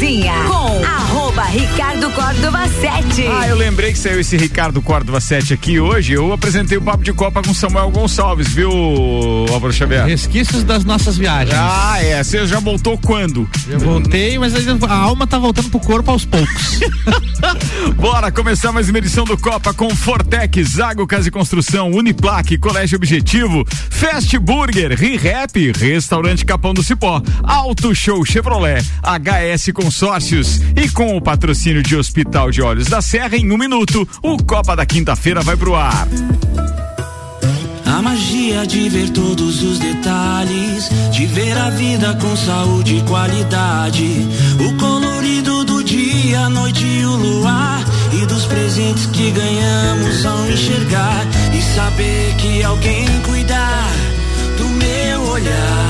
Cozinha com Ricardo Córdova 7. Ah, eu lembrei que saiu esse Ricardo Córdova 7 aqui hoje. Eu apresentei o Papo de Copa com Samuel Gonçalves, viu, Álvaro Xavier? Resquícios das nossas viagens. Ah, é. Você já voltou quando? Eu voltei, mas a alma tá voltando pro corpo aos poucos. Bora começar mais uma edição do Copa com Fortec, Zago Casa e Construção, Uniplaque, Colégio Objetivo, Fast Burger, ReHap, Restaurante Capão do Cipó, Auto Show Chevrolet, HS Consórcios e com o patrocínio de Hospital de Olhos da Serra, em um minuto, o Copa da quinta-feira vai pro ar. A magia de ver todos os detalhes, de ver a vida com saúde e qualidade. O colorido do dia, a noite e o luar. E dos presentes que ganhamos ao enxergar. E saber que alguém cuidar do meu olhar.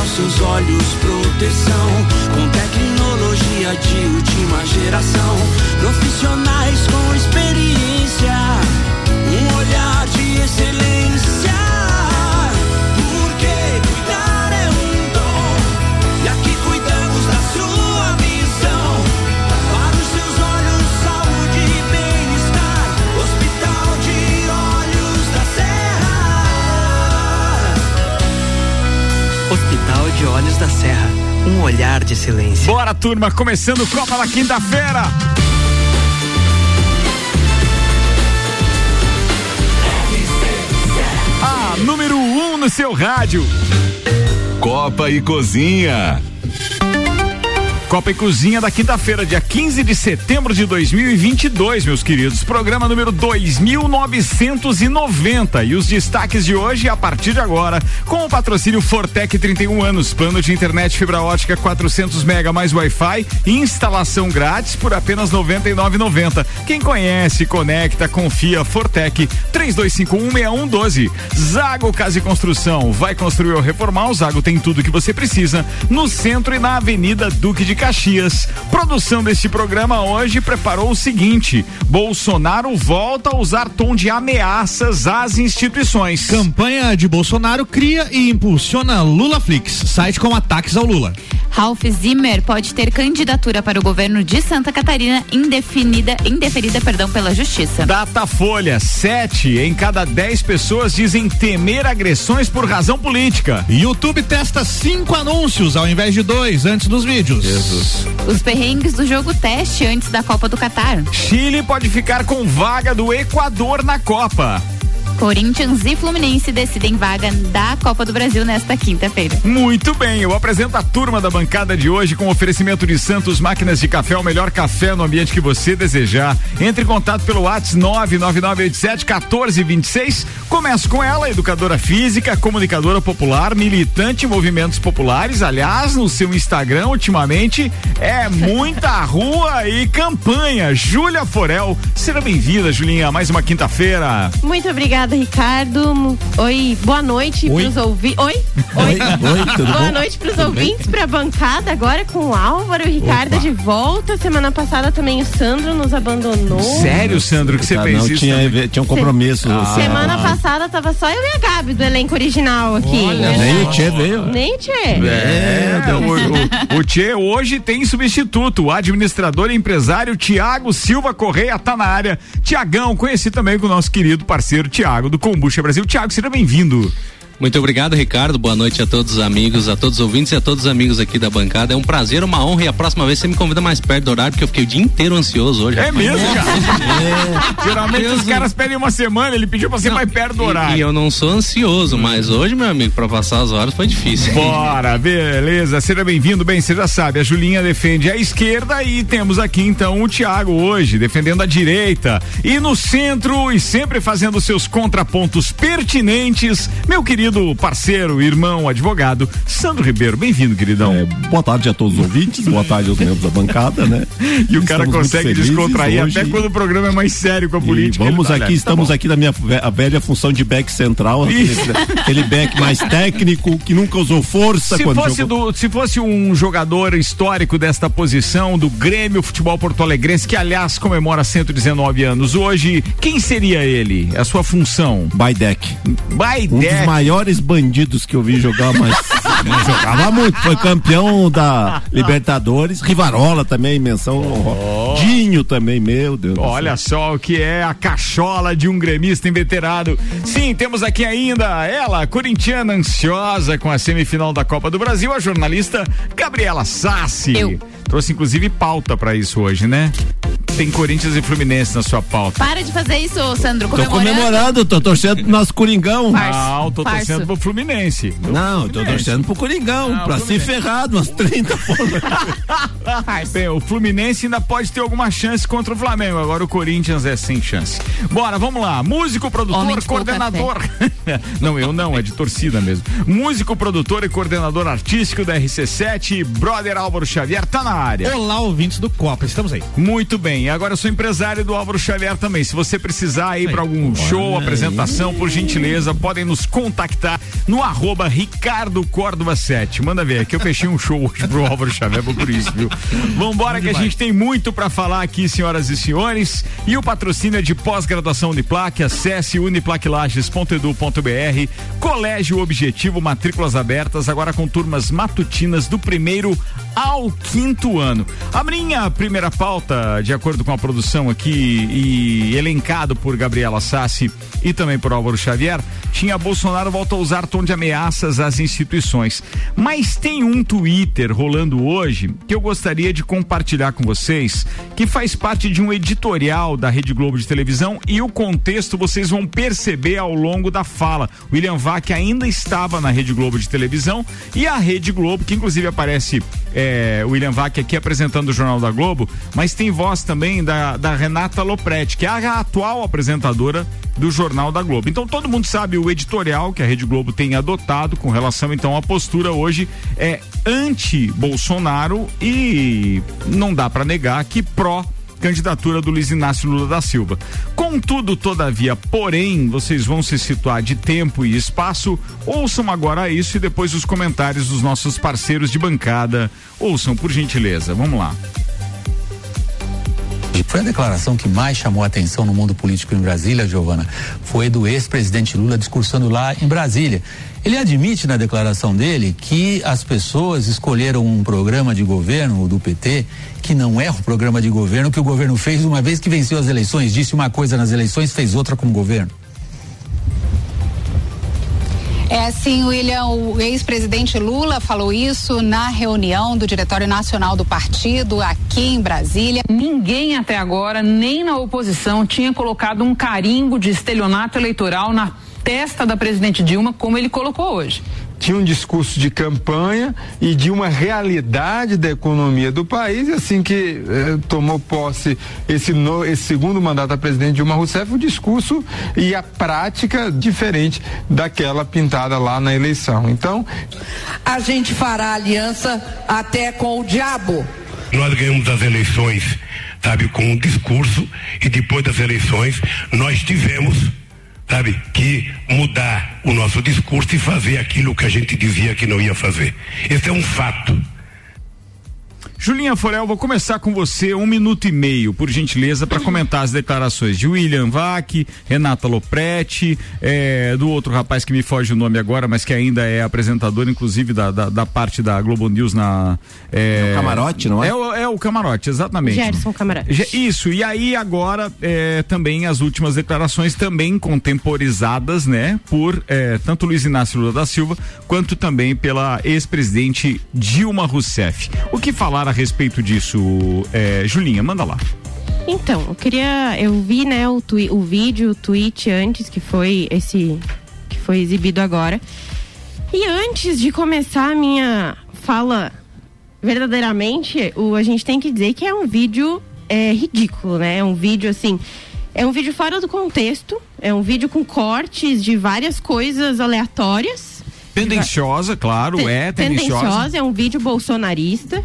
Aos seus olhos proteção. Com tecnologia de última geração. Profissionais com experiência. Da Serra. Um olhar de silêncio. Bora, turma, começando o Copa da quinta-feira. A número 1 um no seu rádio. Copa e Cozinha. Copa e Cozinha da quinta-feira, dia 15 de setembro de 2022, meus queridos. Programa número 2990. E os destaques de hoje a partir de agora, com o patrocínio Fortec 31 anos, plano de internet fibra ótica 400 mega mais Wi-Fi, instalação grátis por apenas 99,90. Quem conhece, conecta, confia Fortec 32516112. Zago Casa e Construção, vai construir ou reformar, o Zago tem tudo que você precisa no centro e na Avenida Duque de Caxias. Produção deste programa hoje preparou o seguinte: Bolsonaro volta a usar tom de ameaças às instituições. Campanha de Bolsonaro cria e impulsiona Lula Flix, site com ataques ao Lula. Ralph Zimmer pode ter candidatura para o governo de Santa Catarina indefinida, indeferida, perdão, pela justiça. Datafolha: sete em cada dez pessoas dizem temer agressões por razão política. YouTube testa cinco anúncios ao invés de dois antes dos vídeos. Jesus. Os perrengues do jogo teste antes da Copa do Catar. Chile pode ficar com vaga do Equador na Copa. Corinthians e Fluminense decidem vaga da Copa do Brasil nesta quinta-feira. Muito bem, eu apresento a turma da bancada de hoje com oferecimento de Santos Máquinas de Café, o melhor café no ambiente que você desejar. Entre em contato pelo WhatsApp 99987 1426. Começo com ela, educadora física, comunicadora popular, militante em movimentos populares. Aliás, no seu Instagram, ultimamente, é muita rua e campanha. Júlia Forel, seja bem-vinda, Julinha, mais uma quinta-feira. Muito obrigada, Ricardo. Oi, boa noite Oi. pros ouvintes. Oi? Oi, oi, tudo boa bom? noite pros ouvintes, pra bancada agora com o Álvaro e o Ricardo Opa. de volta. Semana passada também o Sandro nos abandonou. Sério, Sandro, que você Tá, fez não, isso? tinha, tinha um compromisso. assim, Semana ah, passada tava só eu e a Gabi do elenco original aqui. Olha, né? Nem o Tchê veio. Nem Tchê. É, o, o, o Tchê hoje tem substituto, o administrador e empresário Tiago Silva Correia tá na área. Tiagão, conheci também com o nosso querido parceiro Tiago do Combucha Brasil. Tiago, seja bem-vindo. Muito obrigado, Ricardo. Boa noite a todos os amigos, a todos os ouvintes e a todos os amigos aqui da bancada. É um prazer, uma honra e a próxima vez você me convida mais perto do horário, porque eu fiquei o dia inteiro ansioso hoje. É rapaz. mesmo, cara? Geralmente Deus os caras pedem uma semana, ele pediu pra ser Não, mais perto do e- horário. E, eu não sou ansioso, mas hoje, meu amigo, pra passar as horas foi difícil. Bora, beleza, seja bem-vindo. Bem, você já sabe, a Julinha defende a esquerda e temos aqui então o Tiago hoje, defendendo a direita. E no centro, e sempre fazendo seus contrapontos pertinentes, meu querido parceiro, irmão, advogado, Sandro Ribeiro. Bem-vindo, queridão. É, boa tarde a todos os ouvintes, boa tarde aos membros da bancada, né? e o cara Estamos muito consegue descontrair hoje. até quando o programa é mais sério com a E política. vamos ele tá, aqui, né? estamos Tá aqui na minha velha função de back central, aquele, Isso. aquele back mais técnico, que nunca usou força Se quando fosse, jogou. do, se fosse um jogador histórico desta posição do Grêmio Futebol Porto Alegrense, que aliás comemora 119 anos hoje, quem seria ele? A sua função? By deck. Um dos Baidec. Maiores bandidos que eu vi jogar, mas jogava muito, foi campeão da Libertadores, Rivarola também, menção honrosa. Dinho também, meu Deus. do Olha só o que é a cachola de um gremista inveterado. Sim, temos aqui ainda ela, corintiana ansiosa com a semifinal da Copa do Brasil, a jornalista Gabriela Sassi. Eu. Trouxe inclusive pauta pra isso hoje, né? Tem Corinthians e Fluminense na sua pauta. Para de fazer isso, Sandro. Tô Comemorando. tô torcendo pro nosso Coringão. Farso. Não, tô Farso. torcendo pro Fluminense. Não, tô torcendo pro Coringão, Não, pra se Fluminense. ferrar umas 30 bolas. Farso. Bem, o Fluminense ainda pode ter alguma chance contra o Flamengo. Agora o Corinthians é sem chance. Bora, vamos lá. Músico, produtor, coordenador. não, eu não, é de torcida mesmo. Músico, produtor e coordenador artístico da RC7, brother Álvaro Xavier, tá na área. Olá, ouvintes do Copa, estamos aí. Muito bem. Agora eu sou empresário do Álvaro Xavier também. Se você precisar ir para algum show, apresentação, por gentileza, podem nos contactar no arroba Ricardo Córdova 7. Manda ver, que eu fechei um show hoje pro Álvaro Xavier, vou por isso, viu? Vambora que a gente tem muito para falar aqui, senhoras e senhores. E o patrocínio é de pós-graduação Uniplac. Acesse uniplaclages.edu.br. Colégio Objetivo, matrículas abertas, agora com turmas matutinas do primeiro ao quinto ano. A minha primeira pauta, de acordo com a produção aqui e elencado por Gabriela Sassi e também por Álvaro Xavier, tinha Bolsonaro volta a usar tom de ameaças às instituições. Mas tem um Twitter rolando hoje que eu gostaria de compartilhar com vocês, que faz parte de um editorial da Rede Globo de televisão e o contexto vocês vão perceber ao longo da fala. William Vac ainda estava na Rede Globo de televisão e a Rede Globo, que inclusive aparece é, William Vac aqui apresentando o Jornal da Globo, mas tem voz também da, da Renata Lopretti, que é a atual apresentadora do Jornal da Globo. Então todo mundo sabe o editorial que a Rede Globo tem adotado com relação então à postura hoje é anti-Bolsonaro e não dá para negar que pró candidatura do Luiz Inácio Lula da Silva. Contudo, todavia, porém, vocês vão se situar de tempo e espaço. Ouçam agora isso e depois os comentários dos nossos parceiros de bancada. Ouçam, por gentileza. Vamos lá. Foi a declaração que mais chamou a atenção no mundo político em Brasília, Giovana, foi do ex-presidente Lula discursando lá em Brasília. Ele admite na declaração dele que as pessoas escolheram um programa de governo, o do PT, que não é o programa de governo que o governo fez uma vez que venceu as eleições, disse uma coisa nas eleições, fez outra como governo. É assim, William, o ex-presidente Lula falou isso na reunião do Diretório Nacional do Partido aqui em Brasília. Ninguém até agora, nem na oposição, tinha colocado um carimbo de estelionato eleitoral na testa da presidente Dilma, como ele colocou hoje tinha um discurso de campanha e de uma realidade da economia do país, e assim que eh, tomou posse esse, no, esse segundo mandato da presidente Dilma Rousseff, o discurso e a prática diferente daquela pintada lá na eleição. Então. A gente fará aliança até com o diabo. Nós ganhamos as eleições, sabe, com um discurso, e depois das eleições nós tivemos sabe, que mudar o nosso discurso e fazer aquilo que a gente dizia que não ia fazer. Esse é um fato. Julinha Forel, vou começar com você um minuto e meio, por gentileza, para comentar as declarações de William Vac, Renata Lopretti, eh, do outro rapaz que me foge o nome agora, mas que ainda é apresentador, inclusive, da, da, da parte da Globo News na. É o Camarote, não é? É o, é o Camarote, exatamente. Gerson Camarote. Isso, e aí agora eh, também as últimas declarações também contemporizadas, né, por eh, tanto Luiz Inácio Lula da Silva quanto também pela ex-presidente Dilma Rousseff. O que falar a respeito disso, é, Julinha? Manda lá. Então, eu queria. Eu vi, né, o, twi o vídeo, o tweet antes, que foi esse. que foi exibido agora. E antes de começar a minha fala verdadeiramente, o, a gente tem que dizer que é um vídeo é, ridículo, né? É um vídeo assim. É um vídeo fora do contexto. É um vídeo com cortes de várias coisas aleatórias. Tendenciosa, claro, é tendenciosa. Tendenciosa, é um vídeo bolsonarista.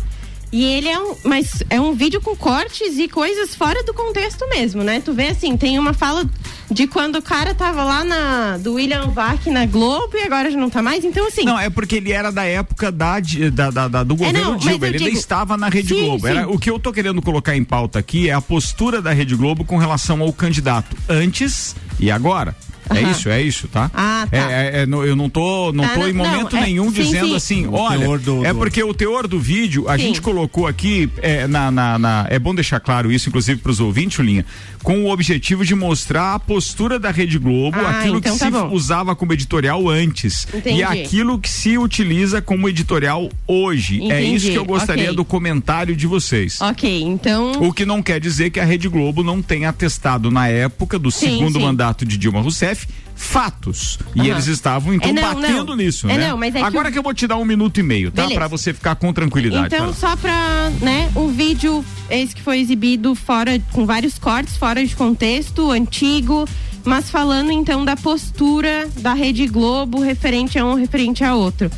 E ele é um. Mas é um vídeo com cortes e coisas fora do contexto mesmo, né? Tu vê assim, tem uma fala de quando o cara tava lá na. do William Vac na Globo e agora já não tá mais. Então, assim. Não, é porque ele era da época da, da, da, da do governo É, não, Dilma. Ele ainda digo- estava na Rede Sim, Globo. sim. Era, o que eu tô querendo colocar em pauta aqui é a postura da Rede Globo com relação ao candidato antes E agora? É isso, é isso, tá? Ah, tá. É, é, é, no- eu não tô, não Ah, tô em não, momento não, é, nenhum sim, dizendo sim. assim, O olha, teor do- é do- porque o teor do vídeo, a Sim. gente colocou aqui, é, na, na- na- é bom deixar claro isso, inclusive para os ouvintes, Linha, com o objetivo de mostrar a postura da Rede Globo, Ah, aquilo então que tá se bom. usava como editorial antes Entendi. e aquilo que se utiliza como editorial hoje. É Entendi, isso que eu gostaria ok. do comentário de vocês. Ok, então. O que não quer dizer que a Rede Globo não tenha atestado na época do Sim, segundo sim. Mandato de Dilma Rousseff fatos. E Aham. eles estavam então É, não, batendo não. nisso, É, né? não, é que Agora o- que, eu vou te dar um minuto e meio, tá? Pra você ficar com tranquilidade. Então, só pra, né, o vídeo, esse que foi exibido fora, com vários cortes, fora de contexto, antigo, mas falando então da postura da Rede Globo referente a um, referente a outro.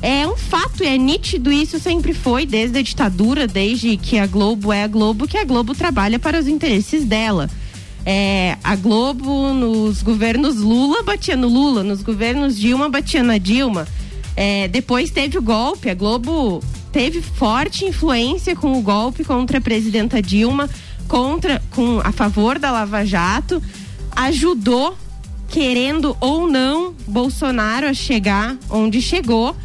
É um fato, e é nítido isso sempre foi, desde a ditadura, desde que a Globo é a Globo, que a Globo trabalha para os interesses dela. É, a Globo, nos governos Lula, batia no Lula, nos governos Dilma, batia na Dilma. É, depois teve o golpe, a Globo teve forte influência com o golpe contra a presidenta Dilma, contra, com, a favor da Lava Jato, ajudou, querendo ou não, Bolsonaro a chegar onde chegou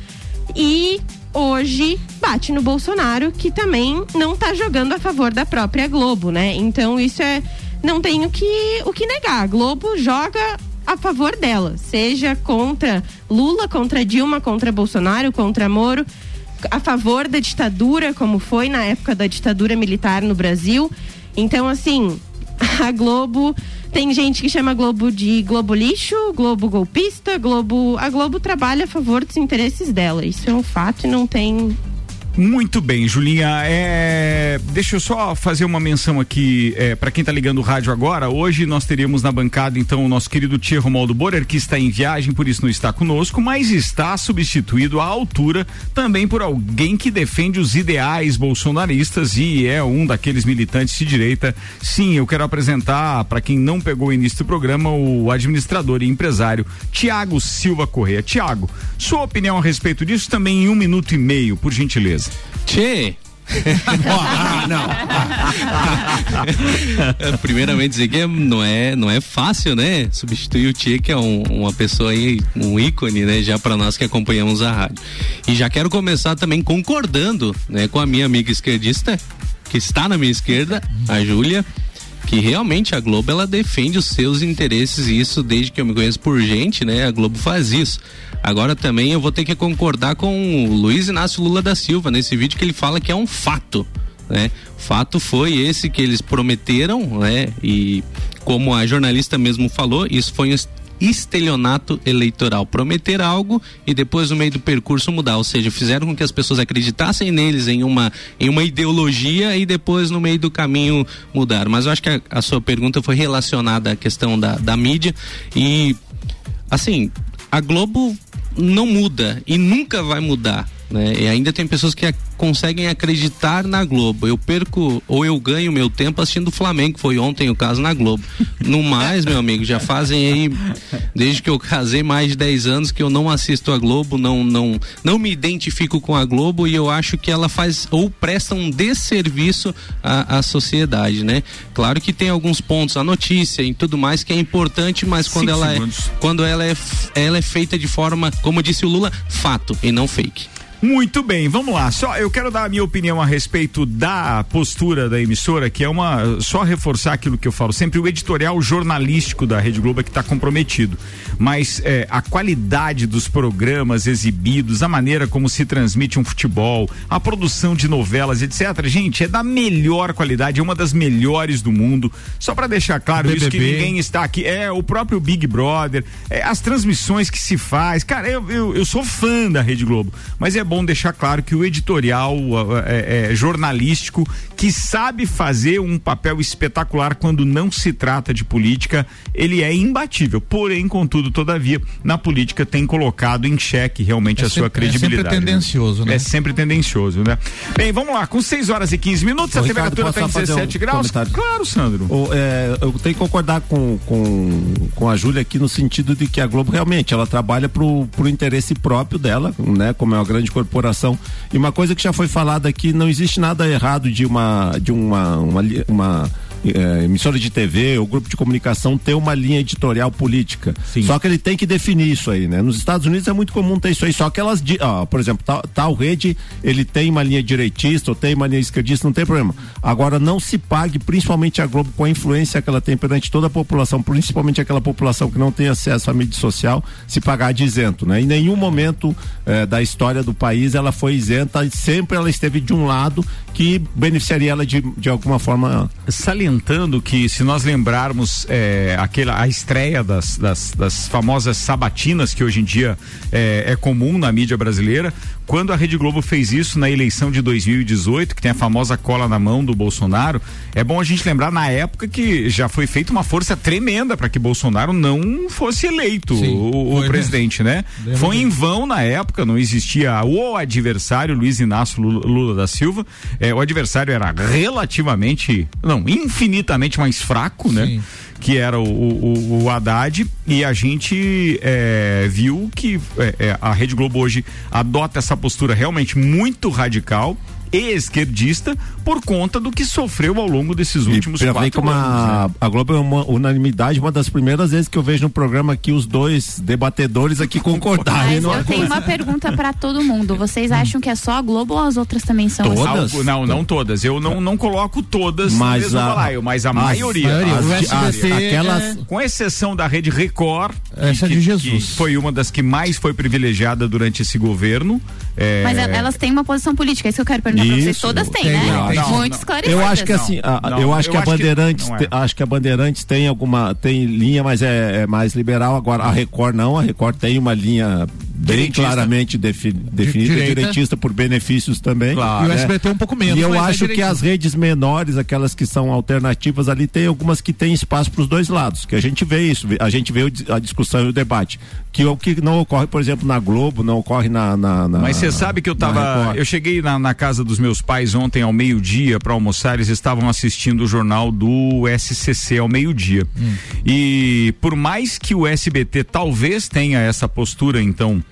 e hoje bate no Bolsonaro, que também não tá jogando a favor da própria Globo, né? Então isso é. Não tem o que, o que negar. A Globo joga a favor dela, seja contra Lula, contra Dilma, contra Bolsonaro, contra Moro, a favor da ditadura, como foi na época da ditadura militar no Brasil. Então, assim, a Globo. Tem gente que chama a Globo de Globo lixo, Globo golpista, Globo. A Globo trabalha a favor dos interesses dela. Isso é um fato e não tem. Muito bem, Julinha. É, Deixa eu só fazer uma menção aqui é, para quem tá ligando o rádio agora. Hoje nós teríamos na bancada então o nosso querido Tia Romaldo Borer, que está em viagem, por isso não está conosco, mas está substituído à altura também por alguém que defende os ideais bolsonaristas e é um daqueles militantes de direita. Sim, eu quero apresentar para quem não pegou o início do programa o administrador e empresário Tiago Silva Correia. Tiago, sua opinião a respeito disso também em um minuto e meio, por gentileza. Tchê! ah, não. É, Primeiramente dizer que é- não é, não é fácil, né? Substituir o Tchê, que é um- uma pessoa aí, um ícone, né? Já para nós que acompanhamos a rádio. E já quero começar também concordando, né? Com a minha amiga esquerdista, que está na minha esquerda, a Júlia, que realmente a Globo ela defende os seus interesses e isso desde que eu me conheço por gente, né? A Globo faz isso. Agora também eu vou ter que concordar com o Luiz Inácio Lula da Silva nesse vídeo que ele fala que é um fato, né? Fato foi esse que eles prometeram, né? E como a jornalista mesmo falou, isso foi estelionato eleitoral, prometer algo e depois no meio do percurso mudar, ou seja, fizeram com que as pessoas acreditassem neles em uma em uma ideologia e depois no meio do caminho mudaram. Mas eu acho que a, a sua pergunta foi relacionada à questão da, da mídia e assim, a Globo não muda e nunca vai mudar. Né? E ainda tem pessoas que conseguem acreditar na Globo. Eu perco ou eu ganho meu tempo assistindo o Flamengo, foi ontem o caso na Globo. No mais, meu amigo, já fazem aí, desde que eu casei, mais de 10 anos que eu não assisto a Globo, não, não, não me identifico com a Globo e eu acho que ela faz ou presta um desserviço à, à sociedade, né? Claro que tem alguns pontos, a notícia e tudo mais que é importante, mas quando Cinco ela é, segundos. quando ela é, ela é feita de forma, como disse o Lula, fato e não fake. Muito bem, vamos lá. Só eu quero dar a minha opinião a respeito da postura da emissora, que é uma só reforçar aquilo que eu falo sempre. O editorial jornalístico da Rede Globo é que está comprometido, mas é, a qualidade dos programas exibidos, a maneira como se transmite um futebol, a produção de novelas, etc. Gente, é da melhor qualidade, é uma das melhores do mundo. Só para deixar claro isso que ninguém está aqui. É o próprio Big Brother, é, as transmissões que se faz. Cara, eu, eu, eu sou fã da Rede Globo, mas é bom deixar claro que o editorial uh, é, é, jornalístico que sabe fazer um papel espetacular quando não se trata de política, ele é imbatível. Porém, contudo, todavia, na política tem colocado em xeque realmente É a sua sempre- é sempre credibilidade. tendencioso, né? É sempre tendencioso, né? Bem, vamos lá, com 6 horas e 15 minutos, a Ô, Ricardo, temperatura está em só fazer 17 um graus. comentário? Claro, Sandro. O, é, eu tenho que concordar com, com, com a Júlia aqui no sentido de que a Globo realmente ela trabalha pro, pro interesse próprio dela, né? Como é uma grande corporação. E uma coisa que já foi falada aqui, não existe nada errado de uma de uma, uma, uma eh, emissora de TV ou grupo de comunicação ter uma linha editorial política. Só que ele tem que definir isso aí, né? Nos Estados Unidos é muito comum ter isso aí, só que elas, ó, por exemplo, tal, tal rede, ele tem uma linha direitista ou tem uma linha esquerdista, não tem problema. Agora, não se pague, principalmente a Globo, com a influência que ela tem perante toda a população, principalmente aquela população que não tem acesso à mídia social, se pagar de isento, né? Em nenhum momento eh, da história do país ela foi isenta, e sempre ela esteve de um lado que beneficiaria ela de, de alguma forma Salientando que se nós lembrarmos é, aquela, a estreia das, das, das famosas sabatinas que hoje em dia é, é comum na mídia brasileira, quando a Rede Globo fez isso na eleição de 2018, que tem a famosa cola na mão do Bolsonaro, é bom a gente lembrar na época que já foi feita uma força tremenda para que Bolsonaro não fosse eleito Sim, o, o foi presidente, né? Foi em vão na época, não existia o adversário Luiz Inácio Lula, Lula da Silva. É, o adversário era relativamente, não, infinitamente mais fraco, né? Que era o, o, o Haddad e a gente é, viu que é, é, a Rede Globo hoje adota essa postura realmente muito radical e esquerdista por conta do que sofreu ao longo desses últimos ver quatro como anos. a, né? a Globo é uma unanimidade, uma das primeiras vezes que eu vejo no programa aqui os dois debatedores aqui concordarem. Mas eu tenho coisa. uma pergunta pra todo mundo. Vocês acham que é só a Globo ou as outras também são assim? Algo- não, não todas. Eu não, não coloco todas Mas no mesmo a- balaio, mas a as- maioria. As de- SBT aquelas, é- Com exceção da Rede Record, Essa que, de que- Jesus. que foi uma das que mais foi privilegiada durante esse governo. É, Mas el- elas têm uma posição política, é isso que eu quero perguntar pra vocês. Isso. Todas têm, Tem, né? não, não, Muito esclarecidas. Eu acho que assim, a- Não, eu acho que eu a acho que Bandeirantes, não é. te- acho que a Bandeirantes tem alguma, tem linha, mas é, é mais liberal. Agora a Record não, a Record tem uma linha bem claramente defi- definida, direita. direitista por benefícios também. Claro. E o né? SBT um pouco menos, E eu é acho que direitista. as redes menores, aquelas que são alternativas ali, tem algumas que têm espaço para os dois lados, que a gente vê isso, a gente vê a discussão e o debate, que é o que não ocorre, por exemplo, na Globo, não ocorre na, na, na Mas você sabe que eu tava. Eu cheguei na, na casa dos meus pais ontem ao meio-dia para almoçar, eles estavam assistindo o jornal do SCC ao meio-dia. E por mais que o SBT talvez tenha essa postura, então.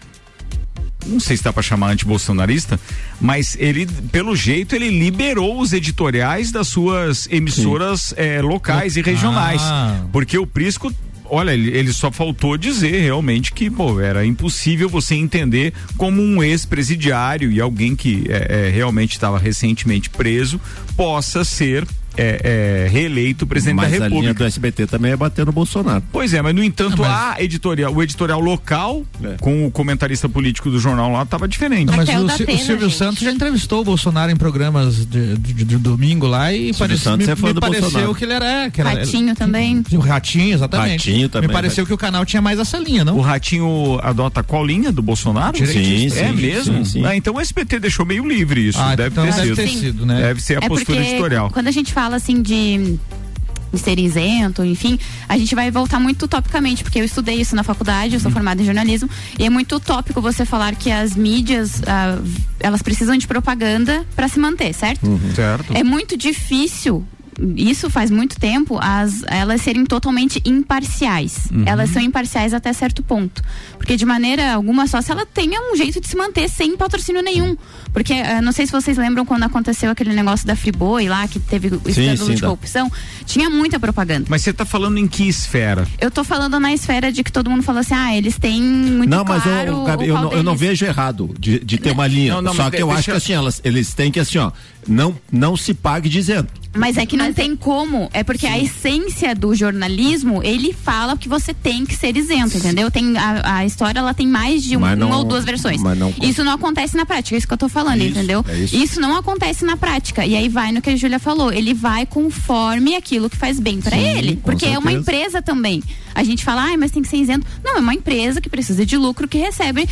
Não sei se dá para chamar antibolsonarista, mas ele, pelo jeito, ele liberou os editoriais das suas emissoras eh, locais e regionais. Ah. Porque o Prisco olha, ele, ele só faltou dizer realmente que, pô, era impossível você entender como um ex-presidiário e alguém que é, é, realmente estava recentemente preso possa ser é, é, reeleito presidente Mas da a linha República. do SBT também é bater no Bolsonaro. Pois é, mas no entanto, a editorial, o editorial local, com o comentarista político do jornal lá, estava diferente. Não, mas o, Sil- o Silvio Santos já entrevistou o Bolsonaro em programas de, de- de- de domingo lá e Silvio parece, Santos me, é fã me do pareceu Bolsonaro. que ele era. Que era Ratinho também. O Ratinho, exatamente. Ratinho também, Me pareceu que o canal tinha mais essa linha, não? O Ratinho adota qual linha do Bolsonaro? É Sim, mesmo? sim, sim. Ah, então o SBT deixou meio livre isso. Ah, deve, então ter, deve sido. ter sido, né? Deve ser a é postura editorial. quando a gente fala assim de de ser isento, enfim, a gente vai voltar muito utopicamente, porque eu estudei isso na faculdade, Uhum. eu sou formada em jornalismo, e é muito utópico você falar que as mídias, ah, elas precisam de propaganda para se manter, certo? Certo. É muito difícil, isso faz muito tempo, as, elas serem totalmente imparciais. Uhum. Elas são imparciais até certo ponto. Porque de maneira alguma só se ela tenha um jeito de se manter sem patrocínio nenhum. Porque ah, não sei se vocês lembram quando aconteceu aquele negócio da Friboi lá, que teve o Sim, escândalo sim, de dá. corrupção, tinha muita propaganda. Mas você está falando em que esfera? Eu tô falando na esfera de que todo mundo falou assim, ah, eles têm muito não, mas claro eu, Gabi, o eu, não, eu não vejo errado de, de ter uma linha. Não, não, Só que eu deixa- acho que assim, elas, eles têm que assim, ó, não, não se pague dizendo. Mas é que não tem como. É porque a essência do jornalismo, ele fala que você tem que ser isento, entendeu? Tem, a, a história ela tem mais de um, Mas não- uma ou duas versões. mas não- isso não acontece na prática, é isso que eu tô falando, Isso, entendeu? é isso. não acontece na prática. E aí vai no que a Júlia falou. Ele vai conforme aquilo que faz bem pra Sim, ele. Porque é uma certeza. empresa também. A gente fala, ah, mas tem que ser isento. Não, é uma empresa que precisa de lucro que recebe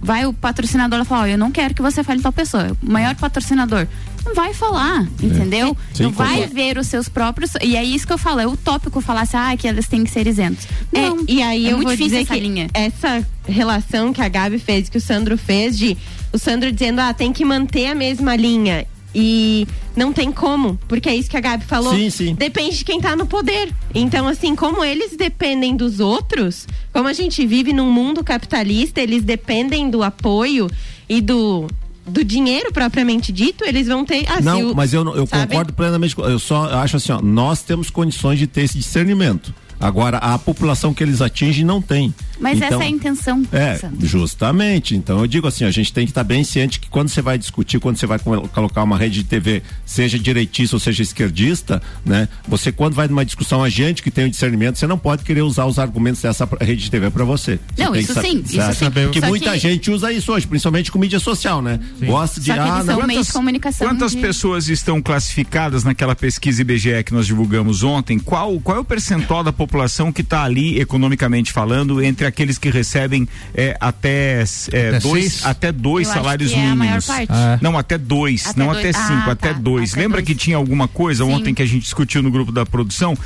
vai o patrocinador lá falar, ó, eu não quero que você fale tal pessoa. O maior patrocinador não vai falar, entendeu? Sim, não vai concordo. ver os seus próprios. E é isso que eu falo, é utópico falar assim, ah, que eles têm que ser isentos. Não, É, e aí é eu muito vou difícil dizer essa que linha. essa relação que a Gabi fez, que o Sandro fez, de o Sandro dizendo, ah, tem que manter a mesma linha. E não tem como, porque é isso que a Gabi falou. Sim, sim. Depende de quem tá no poder. Então, assim, como eles dependem dos outros, como a gente vive num mundo capitalista, eles dependem do apoio e do do dinheiro propriamente dito, eles vão ter. Se Não, mas eu, eu sabe? concordo plenamente. com- Eu só acho assim, ó, nós temos condições de ter esse discernimento. Agora, a população que eles atingem não tem. Mas Então, essa é a intenção. É, Sandra. justamente. Então eu digo assim, a gente tem que estar bem ciente que quando você vai discutir, quando você vai co- colocar uma rede de TV, seja direitista ou seja esquerdista, né? Você quando vai numa discussão a gente que tem o discernimento, você não pode querer usar os argumentos dessa rede de TV para você. Você Não, isso sim, isso sim. Porque Só muita que- gente usa isso hoje, principalmente com mídia social, né? Gosta de Só que ah, são não, de comunicação. Quantas de- pessoas estão classificadas naquela pesquisa IBGE que nós divulgamos ontem? Qual, qual é o percentual da população que está ali, economicamente falando, entre aqueles que recebem é, até, é, Até dois, seis? até dois Eu salários é mínimos? parte. É. Não, até dois, Até não dois. até cinco, Ah, até tá. dois. Até Lembra dois. que tinha alguma coisa Sim. ontem que a gente discutiu no grupo da produção?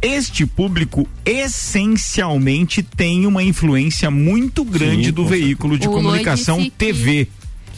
Este público essencialmente tem uma influência muito grande Sim, do veículo de O comunicação disse que- TV.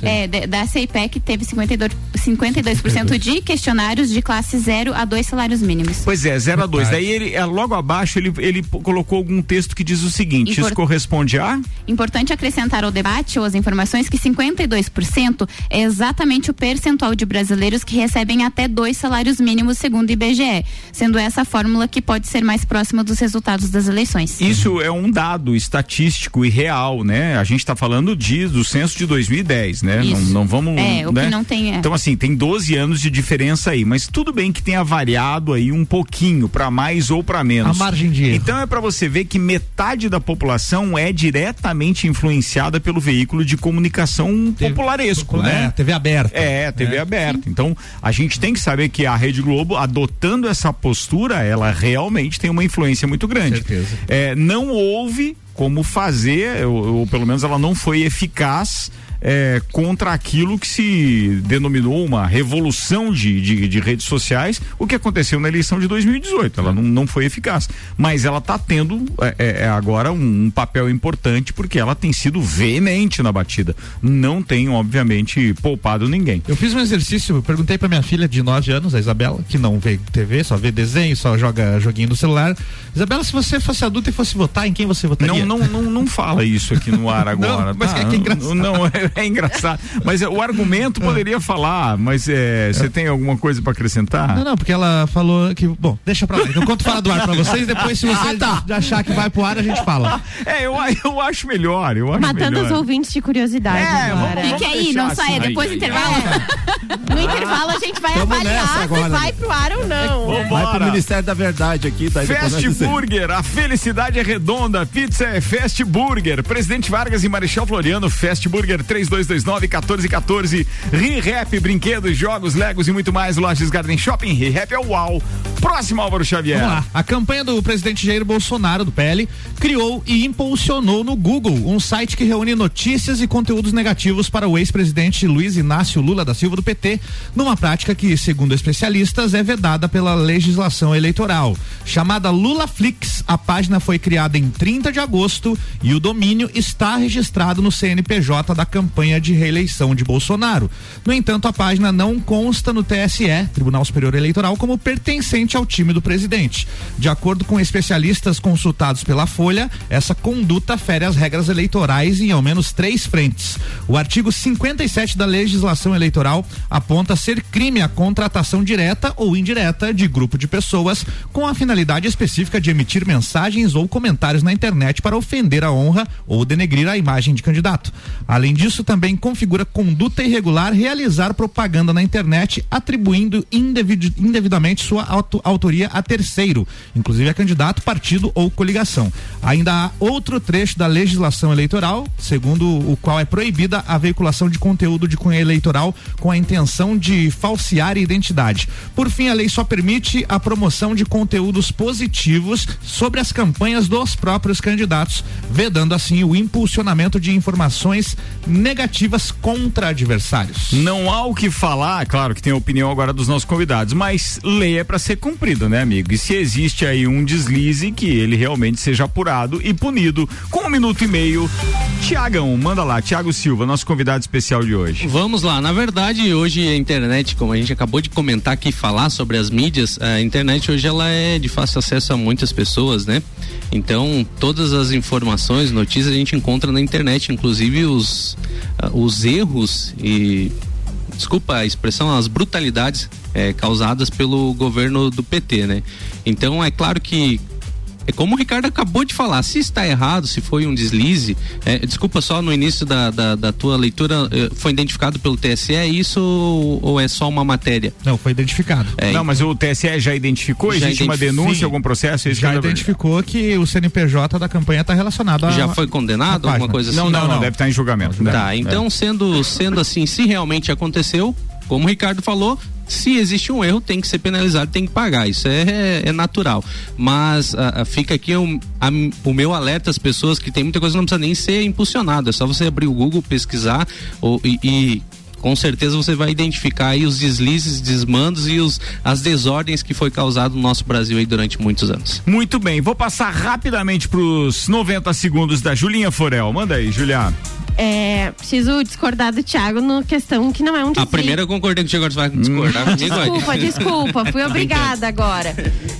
É, da CIPEC teve 52%, 52% de questionários de classe 0 a 2 salários mínimos. Pois é, 0 a 2. Verdade. Daí ele, é, logo abaixo, ele, ele colocou algum texto que diz o seguinte: Impor- isso corresponde a. Importante acrescentar ao debate ou às informações que 52% é exatamente o percentual de brasileiros que recebem até dois salários mínimos, segundo o IBGE, sendo essa a fórmula que pode ser mais próxima dos resultados das eleições. Isso é um dado estatístico e real, né? A gente está falando de, do censo de 2010, né? Não, Isso. não vamos. É, o né? que não tem é. Então, assim, tem 12 anos de diferença aí, mas tudo bem que tenha variado aí um pouquinho, para mais ou para menos. A margem de erro. Então é para você ver que metade da população é diretamente influenciada pelo veículo de comunicação popularesco, É, né? TV aberta. É, TV aberta. Então, a gente tem que saber que a Rede Globo, adotando essa postura, ela realmente tem uma influência muito grande. Certeza. É, não houve como fazer, ou, ou pelo menos ela não foi eficaz. É, contra aquilo que se denominou uma revolução de, de, de redes sociais, o que aconteceu na eleição de 2018. Ela não, não foi eficaz. Mas ela está tendo é, é, é, agora um, um papel importante porque ela tem sido veemente na batida. Não tem, obviamente, poupado ninguém. Eu fiz um exercício, perguntei pra minha filha de 9 anos, a Isabela, que não vê TV, só vê desenho, só joga joguinho no celular. Isabela, se você fosse adulta e fosse votar, em quem você votaria? Não, não, não, não fala isso aqui no ar agora. Não, mas tá? é que é engraçado. Não, é, é engraçado. Mas é, o argumento poderia falar, mas é, você tem alguma coisa para acrescentar? Não, não, porque ela falou que. Bom, deixa pra lá. Eu conto fora do ar pra vocês, depois, se você Ah, tá. achar que vai pro ar, a gente fala. É, eu, eu acho melhor. Eu acho Matando melhor. os ouvintes de curiosidade. É, agora. vamos- Fique aí, não deixar saia. assim. Depois do intervalo. No intervalo a gente vai Tamo avaliar se agora, vai né? pro ar ou não. Vai Vambora. pro Ministério da Verdade aqui, depois Fast Burger, a felicidade é redonda, pizza é Fast Burger. Presidente Vargas e Marechal Floriano, Fast Burger 3229-1414. ReHap, brinquedos, jogos, legos e muito mais. Lojas Garden Shopping, ReHap é uau. Próximo Álvaro Xavier. Vamos lá. A campanha do presidente Jair Bolsonaro, do PL, criou e impulsionou no Google um site que reúne notícias e conteúdos negativos para o ex-presidente Luiz Inácio Lula da Silva do PT, numa prática que, segundo especialistas, é vedada pela legislação eleitoral. Chamada LulaFlix, a página foi criada em 30 de agosto e o domínio está registrado no CNPJ da campanha de reeleição de Bolsonaro. No entanto, a página não consta no TSE, Tribunal Superior Eleitoral, como pertencente ao time do presidente. De acordo com especialistas consultados pela Folha, essa conduta fere as regras eleitorais em ao menos três frentes. O artigo 57 da legislação eleitoral aponta ser crime a contratação direta ou indireta de grupo de pessoas com a finalidade específica de emitir mensagens ou comentários na internet para ofender a honra ou denegrir a imagem de candidato. Além disso, também configura conduta irregular realizar propaganda na internet atribuindo indevid- indevidamente sua auto- autoria a terceiro, inclusive a candidato, partido ou coligação. Ainda há outro trecho da legislação eleitoral, segundo o qual é proibida a veiculação de conteúdo de cunho eleitoral com a intenção de falsear identidade. Por fim, a lei só permite a promoção de conteúdos positivos sobre as campanhas dos próprios candidatos, vedando assim o impulsionamento de informações negativas contra adversários. Não há o que falar, claro que tem a opinião agora dos nossos convidados, mas lei é para ser cumprida, né, amigo? E se existe aí um deslize, que ele realmente seja apurado e punido. Com um minuto e meio, Tiagão, manda lá, Tiago Silva, nosso convidado especial. de hoje? Vamos lá, na verdade, hoje a internet, como a gente acabou de comentar aqui, falar sobre as mídias, a internet hoje ela é de fácil acesso a muitas pessoas, né? Então, todas as informações, notícias a gente encontra na internet, inclusive os, os erros e desculpa a expressão, as brutalidades é, causadas pelo governo do PT, né? Então é claro que é como o Ricardo acabou de falar, se está errado, se foi um deslize, é, desculpa só no início da, da, da tua leitura, é, foi identificado pelo TSE é isso ou, ou, é só uma matéria? Não, foi identificado. É, não, mas o TSE já identificou? Já Existe uma denúncia, sim. algum processo? já identificou que o CNPJ da campanha está relacionado a. Já foi condenado? Alguma coisa assim? Não, não, não, não, deve estar em julgamento. Né? Tá, então sendo, sendo assim, se realmente aconteceu, como o Ricardo falou, se existe um erro, tem que ser penalizado, tem que pagar. Isso é, é natural. Mas uh, fica aqui um, a, o meu alerta às pessoas que tem muita coisa que não precisa nem ser impulsionada. É só você abrir o Google, pesquisar ou, e, e com certeza você vai identificar aí os deslizes, desmandos e os, as desordens que foi causado no nosso Brasil aí durante muitos anos. Muito bem, vou passar rapidamente para os 90 segundos da Julinha Forel. Manda aí, Juliana. É, preciso discordar do Thiago no questão que não é um desvio. A primeira eu concordei com o Thiago, você vai discordar comigo. Desculpa, desculpa, fui obrigada agora.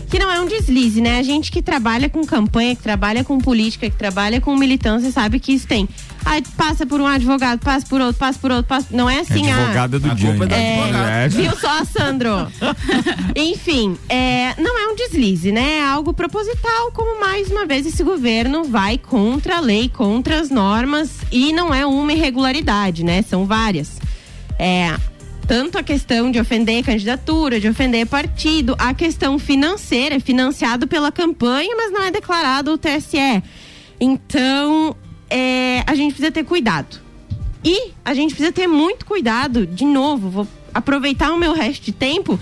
Que não é um deslize, né? A gente que trabalha com campanha, que trabalha com política, que trabalha com militância, sabe que isso tem Aí passa por um advogado, passa por outro, passa por outro, passa... não é assim é advogada do dia. É, viu só, Sandro? Enfim, é, não é um deslize, né? É algo proposital, como mais uma vez esse governo vai contra a lei, contra as normas e não é uma irregularidade, né? São várias. É, tanto a questão de ofender candidatura, de ofender partido, a questão financeira, é financiado pela campanha, mas não é declarado o TSE. Então, é, a gente precisa ter cuidado. E a gente precisa ter muito cuidado, de novo, vou aproveitar o meu resto de tempo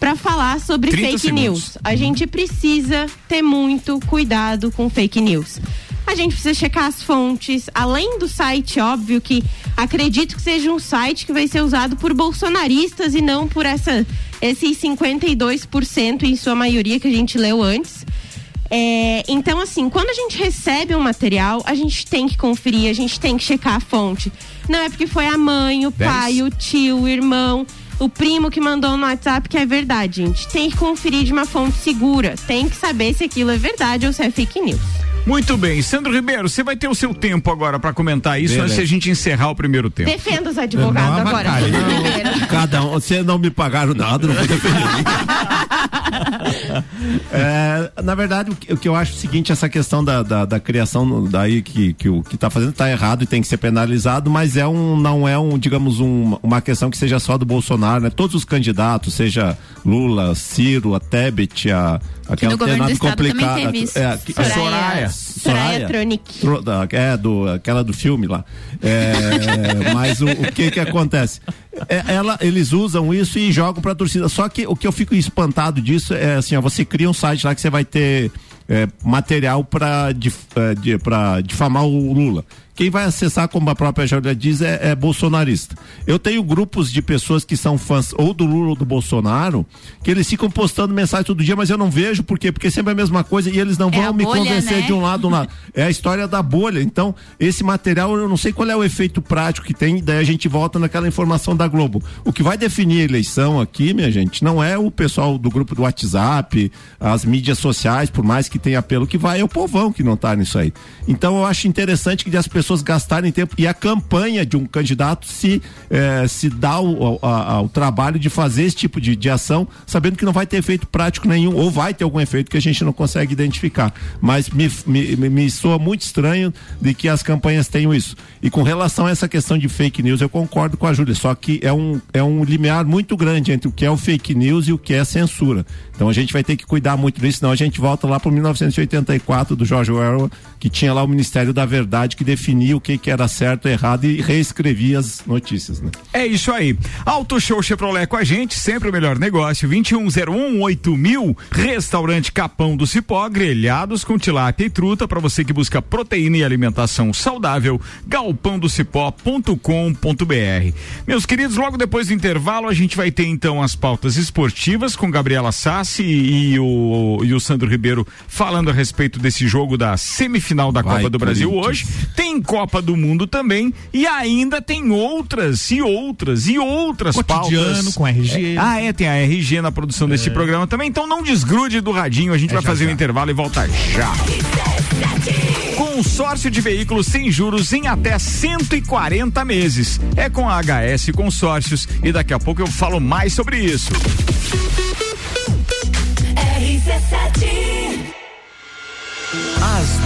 para falar sobre fake segundos. news. A gente precisa ter muito cuidado com fake news. A gente precisa checar as fontes, além do site, óbvio que acredito que seja um site que vai ser usado por bolsonaristas e não por essa, esses 52% em sua maioria que a gente leu antes. É, então, assim, quando a gente recebe um material, a gente tem que conferir, a gente tem que checar a fonte. Não é porque foi a mãe, o pai, o tio, o irmão, o primo que mandou no WhatsApp que é verdade, gente. Tem que conferir de uma fonte segura. Tem que saber se aquilo é verdade ou se é fake news. Muito bem, Sandro Ribeiro, você vai ter o seu tempo agora para comentar isso Beleza. antes de a gente encerrar o primeiro tempo. Defenda os advogados não, agora. Não, cada um, você não me pagaram nada, não vou defender. É, na verdade, o que, o que, eu acho é o seguinte, essa questão da, da, da criação daí que, que o que está fazendo está errado e tem que ser penalizado, mas é um, não é um, digamos, um, uma questão que seja só do Bolsonaro, né? Todos os candidatos, seja Lula, Ciro, a Tebet, a aquela que complicada. Teve isso. É, a Soraya. Soraya Tronic. É, do, aquela do filme lá. É, mas o, o, que que acontece? É, ela, eles usam isso e jogam pra torcida. Só que o que eu fico espantado disso é assim, ó, você cria um site lá que você vai ter é, material para dif, é, difamar o Lula quem vai acessar, como a própria Júlia diz, é, é, bolsonarista. Eu tenho grupos de pessoas que são fãs ou do Lula ou do Bolsonaro, que eles ficam postando mensagem todo dia, mas eu não vejo por quê? Porque sempre é a mesma coisa e eles não é vão me bolha, convencer né? de um lado ou lado. É a história da bolha. Então, esse material, eu não sei qual é o efeito prático que tem, daí a gente volta naquela informação da Globo. O que vai definir a eleição aqui, minha gente, não é o pessoal do grupo do WhatsApp, as mídias sociais, por mais que tenha apelo que vai, é o povão que não tá nisso aí. Então, eu acho interessante que as pessoas pessoas gastarem tempo e a campanha de um candidato se eh, se dá o, a, trabalho de fazer esse tipo de, de ação, sabendo que não vai ter efeito prático nenhum ou vai ter algum efeito que a gente não consegue identificar. Mas me, me, me soa muito estranho de que as campanhas tenham isso. E com relação a essa questão de fake news, eu concordo com a Júlia, só que é um, é um limiar muito grande entre o que é o fake news e o que é censura. Então a gente vai ter que cuidar muito disso, senão a gente volta lá para 1984 do George Orwell, que tinha lá o Ministério da Verdade que definia definia o que, que era certo e errado e reescrevia as notícias, né? É isso aí. Auto Show Chevrolet com a gente, sempre o melhor negócio, 2101 mil restaurante Capão do Cipó, grelhados com tilápia e truta para você que busca proteína e alimentação saudável, galpãodocipó.com.br. Meus queridos, logo depois do intervalo a gente vai ter então as pautas esportivas com Gabriela Sassi e o, e o Sandro Ribeiro falando a respeito desse jogo da semifinal da vai, Copa do Brasil hoje. Tem Copa do Mundo também e ainda tem outras e outras e outras Cotidiano, pautas. com RG. É, ah, é, tem a RG na produção deste programa também, então não desgrude do radinho, a gente É vai já, fazer já. um intervalo e volta já. Consórcio de veículos sem juros em até 140 meses. É com a HS Consórcios e daqui a pouco eu falo mais sobre isso. As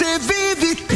Você vive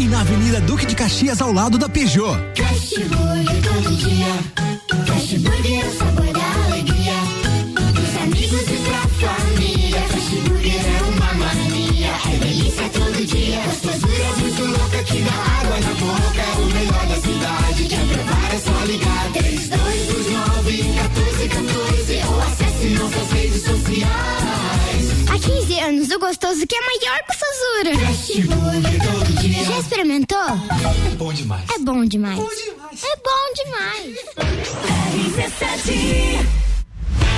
e na Avenida Duque de Caxias, ao lado da Peugeot. Fast Burger todo dia. Fast Burger é o sabor da alegria. Dos amigos e pra família. Fast Burger é uma mania. É delícia todo dia. Gostosura muito louca que dá água na boca. É o melhor da cidade. Quer provar é só ligar. 3229 1414 ou acesse nossas redes sociais. Há 15 anos, o gostoso que é maior que o Sazura. Fast Burger todo dia. Já experimentou? É bom demais. É bom demais. É bom demais.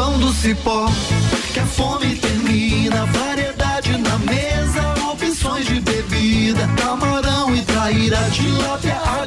capão do cipó que a fome termina. Variedade na mesa, opções de bebida. Camarão e traíra, tilápia, a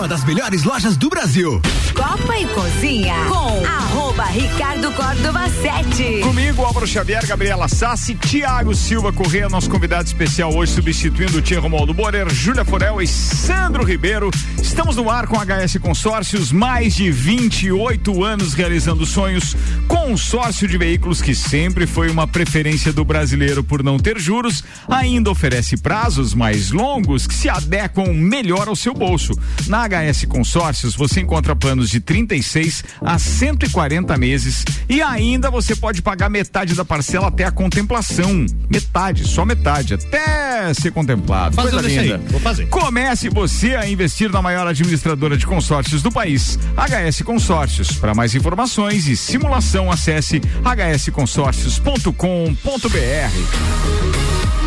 Uma das melhores lojas do Brasil. Copa e Cozinha com arroba Ricardo Córdova 7. Comigo, Álvaro Xavier, Gabriela Sassi, Tiago Silva Corrêa, nosso convidado especial hoje, substituindo o Tia Romualdo Borer, Júlia Forel e Sandro Ribeiro. Estamos no ar com HS Consórcios, mais de 28 anos realizando sonhos. Consórcio de veículos que sempre foi uma preferência do brasileiro por não ter juros, ainda oferece prazos mais longos que se adequam melhor ao seu bolso. Na HS Consórcios, você encontra planos de 36 a 140 meses e ainda você pode pagar metade da parcela até a contemplação. Metade, só metade, até ser contemplado. Fazendo Coisa aí, linda. vou fazer. Comece você a investir na maior administradora de consórcios do país, HS Consórcios. Para mais informações e simulação, acesse hsconsórcios.com.br.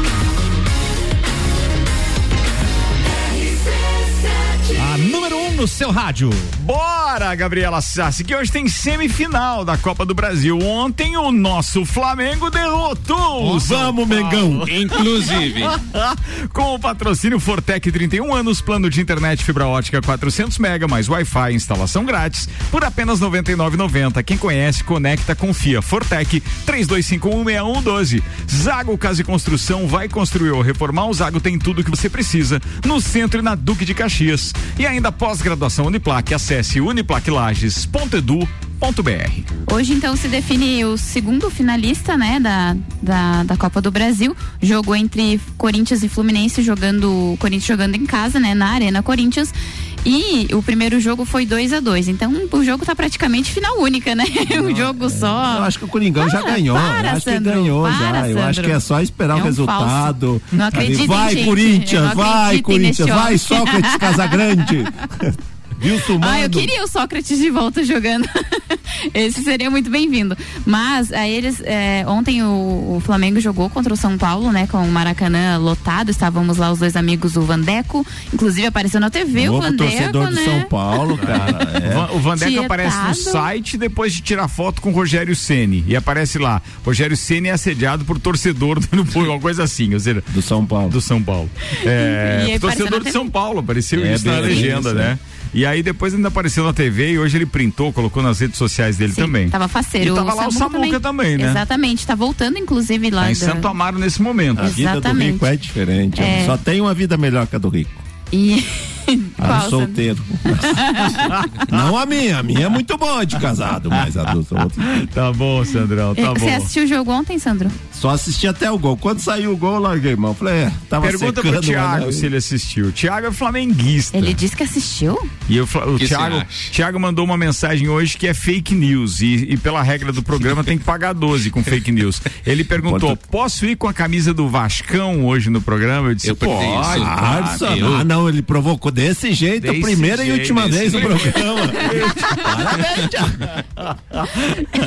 no seu rádio. Bora, Gabriela Sassi, que hoje tem semifinal da Copa do Brasil. Ontem o nosso Flamengo derrotou. o São Vamos. Mengão. Inclusive. Com o patrocínio Fortec 31 anos, plano de internet fibra ótica 400 mega mais Wi-Fi, instalação grátis por apenas 99,90. Quem conhece, conecta, confia. Fortec 32516112. Zago Casa e Construção vai construir ou reformar. O Zago tem tudo que você precisa no centro e na Duque de Caxias. E ainda pós-graduação Uniplac, acesse uniplaclages.edu.br. Hoje, então, se define o segundo finalista, né, da, da, da Copa do Brasil. Jogo entre Corinthians e Fluminense, jogando, o Corinthians jogando em casa, né, na Arena Corinthians. E o primeiro jogo foi 2 a 2 Então, o jogo tá praticamente final única, né? um jogo só. Eu acho que o Coringão já ganhou. para, eu acho Sandro, que ganhou para, já. Eu acho que é só esperar É o um resultado. falso. Não Ali, acreditem, Vai, gente. Corinthians, não vai, Corinthians, vai. Sócrates Casagrande. Wilson Ah, eu queria o Sócrates de volta jogando. Esse seria muito bem-vindo. Mas aí eles. é, ontem o, o Flamengo jogou contra o São Paulo, né? Com o Maracanã lotado. Estávamos lá os dois amigos, o Vandeco. Inclusive apareceu na TV o Vandeco, torcedor do né? São Paulo, cara. é. Va- O Vandeco Tietado. aparece no site depois de tirar foto com o Rogério Ceni e aparece lá. Rogério Ceni é assediado por torcedor do por uma coisa assim, ou seja, do São Paulo. Do São Paulo. É, E aí torcedor de São Paulo, apareceu É, isso na legenda, isso, né? E aí depois ainda apareceu na TV e hoje ele printou, colocou nas redes sociais dele Sim, também. Tava faceiro. E tava lá o Samuca também, né? Exatamente. Tá voltando, inclusive, lá. Tá em da- Santo Amaro nesse momento. A vida do Exatamente. rico é diferente. É. Só tem uma vida melhor que a do rico. E. A Qual, do solteiro. Não a minha. A minha é muito boa de casado, mas a dos outros. Tá bom, Sandrão, tá Você bom. assistiu o jogo ontem, Sandro? Só assisti até o gol. Quando saiu o gol, eu larguei, mão. Falei, é, tava Pergunta secando, pro Thiago se ele assistiu. O Thiago é flamenguista. Ele disse que assistiu? E eu, o que Thiago, você? Thiago mandou uma mensagem hoje que é fake news e, e pela regra do programa tem que pagar 12 com fake news. Ele perguntou: posso ir com a camisa do Vascão hoje no programa? Eu disse: Eu pode. isso. Ah, eu- ah, não, ele provocou desse jeito, Desse primeira e jeito, última desse vez no programa. Parabéns.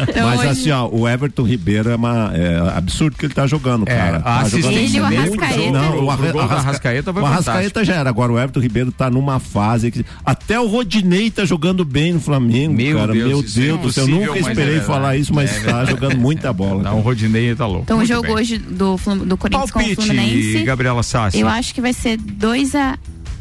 Então, Mas hoje- assim, ó, o Everton Ribeiro é, uma, é absurdo que ele tá jogando, É, cara. Tá assistência jogando Ele e o. Arrascaeta. Não, o, O Arrasca- Arrascaeta foi o Arrascaeta já era. Agora o Everton Ribeiro tá numa fase que. Até o Rodinei tá jogando bem no Flamengo, Meu cara. Deus, Meu é Deus do céu. Eu nunca é esperei verdade. falar isso, mas É tá jogando muita bola. Não, o Rodinei tá louco. Então, o jogo bem. hoje do, Corinthians com o Fluminense. Gabriela Sassi. Eu acho que vai ser 2 a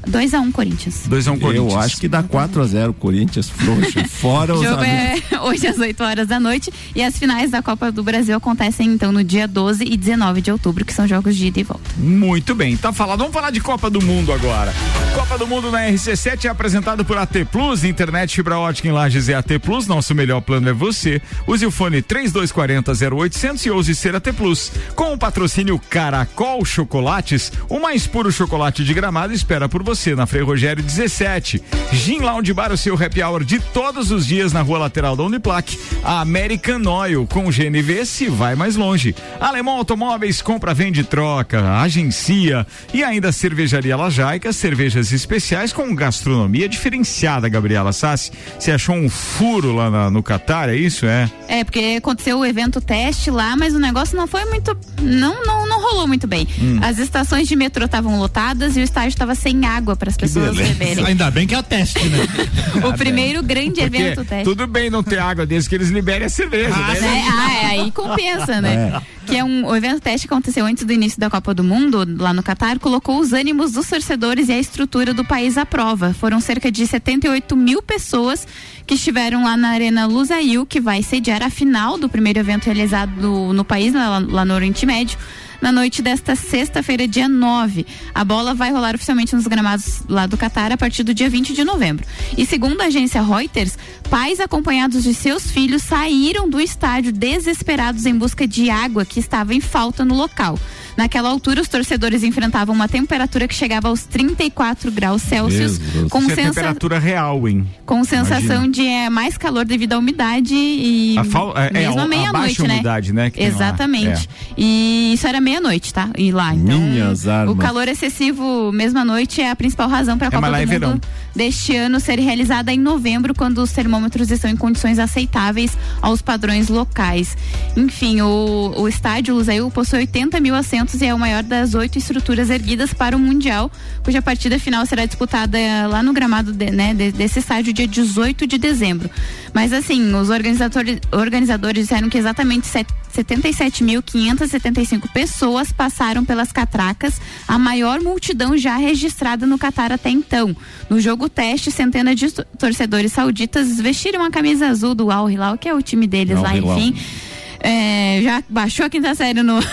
2 a 1 um, Corinthians. 2 a 1 um Corinthians. Eu acho que dá 4x0 Corinthians, frouxo. Fora O os jogo amigos. é hoje às 8 horas da noite e as finais da Copa do Brasil acontecem então no dia 12 e 19 de outubro, que são jogos de ida e volta. Muito bem, tá falado. Vamos falar de Copa do Mundo agora. Copa do Mundo na RC7 é apresentado por AT Plus, internet fibra ótica em Lages é AT Plus, nosso melhor plano é você. Use o fone 3240 0800 e ouse ser AT Plus. Com o patrocínio Caracol Chocolates, o mais puro chocolate de gramado espera por você na Frei Rogério 17. Gin Lounge Bar, o seu happy hour de todos os dias na rua lateral da Uniplac. A American Oil com GNV se vai mais longe. Alemão Automóveis compra, vende, troca, agencia e ainda cervejaria Lajaica, cervejas especiais com gastronomia diferenciada, Gabriela Sassi. Você achou um furo lá na- no Catar, é isso? É? É, porque aconteceu o evento teste lá, mas o negócio não foi muito. Não, não, não rolou muito bem. Hum. As estações de metrô estavam lotadas e o estádio estava sem água água para as pessoas beberem. Ainda bem que é o teste, né? O primeiro grande Porque evento teste. tudo bem não ter água desde que eles liberem a cerveja. Ah, né? né? Ah, é, aí compensa, né? Que é um o evento teste que aconteceu antes do início da Copa do Mundo, lá no Catar, colocou os ânimos dos torcedores e a estrutura do país à prova. Foram cerca de 78 mil pessoas que estiveram lá na Arena Lusail, que vai sediar a final do primeiro evento realizado no, no país, lá, lá no Oriente Médio. Na noite desta sexta-feira, dia 9. A bola vai rolar oficialmente nos gramados lá do Catar a partir do dia 20 de novembro. E segundo a agência Reuters, pais acompanhados de seus filhos saíram do estádio desesperados em busca de água que estava em falta no local. Naquela altura, os torcedores enfrentavam uma temperatura que chegava aos 34 graus Celsius, com, Isso é sensa- temperatura real, hein? com sensação Imagina. de é, mais calor devido à umidade e A fal- é, é, mesmo a meia-noite, né? umidade, né, que tem lá. Exatamente. É. E isso era meia-noite, tá? E lá, então Minhas o armas. calor excessivo mesma noite é a principal razão para a É, Copa mas lá do é Mundo verão. Deste ano ser realizada em novembro, quando os termômetros estão em condições aceitáveis aos padrões locais. Enfim, o, o estádio Lusail possui 80 mil assentos e é o maior das oito estruturas erguidas para o Mundial, cuja partida final será disputada eh, lá no gramado de- né, de- desse estádio dia 18 de dezembro. Mas assim, os organizadores, organizadores disseram que exatamente set- 77.575 pessoas passaram pelas catracas, a maior multidão já registrada no Catar até então. No jogo teste, centenas de to- torcedores sauditas vestiram a camisa azul do Al Hilal, que é o time deles Al lá, Hilal. enfim. É, já baixou a quinta série no.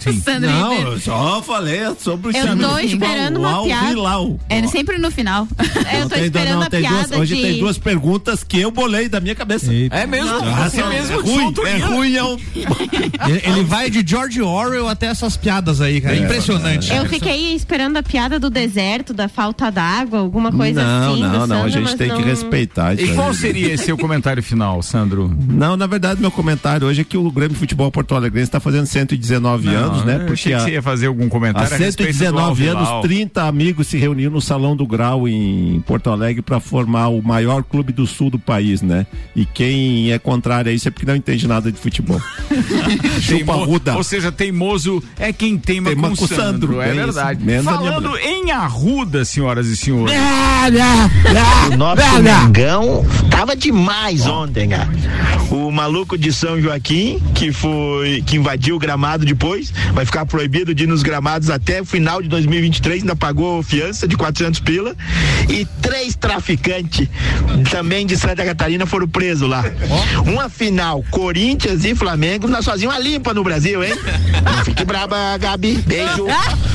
Sandro Não, Ribeiro. eu só falei sobre o Eu tô esperando o uma piada. Hilal. É sempre no final. Eu Não tô esperando não, a piada duas, hoje tem duas perguntas que eu bolei da minha cabeça. É mesmo? Nossa, Você mesmo é que ruim, é ruim, é um... Ele, ele vai de George Orwell até essas piadas aí, cara. É, Impressionante. Eu fiquei esperando a piada do deserto, da falta d'água, alguma coisa não, assim. não, do não, a gente tem que não- respeitar isso E aí. qual seria esse seu comentário final, Sandro? Não, na verdade, meu comentário hoje é que o Grêmio Futebol Porto Alegre está fazendo 119 anos, né? Eu achei que você ia fazer algum comentário Há a respeito do 119 Al anos, Hilal. 30 amigos se reuniram no Salão do Grau em Porto Alegre para formar o maior clube do sul do país, né? E quem é contrário a isso é porque não entende nada de futebol. Chupa Teimo- ruda. Ou seja, teimoso é quem teima, Teima com, com o Sandro. Sandro, É é verdade. Falando em arruda, senhoras e senhores. O nosso Mengão tava demais ontem, cara. O maluco de São Joaquim, que foi que invadiu o gramado depois, vai ficar proibido de ir nos gramados até o final de 2023, ainda pagou fiança de 400 pila e três traficantes também de Santa Catarina foram presos lá. Uma final, Corinthians e Flamengo, nós fazíamos uma limpa no Brasil, hein? Não fique braba, Gabi. Beijo.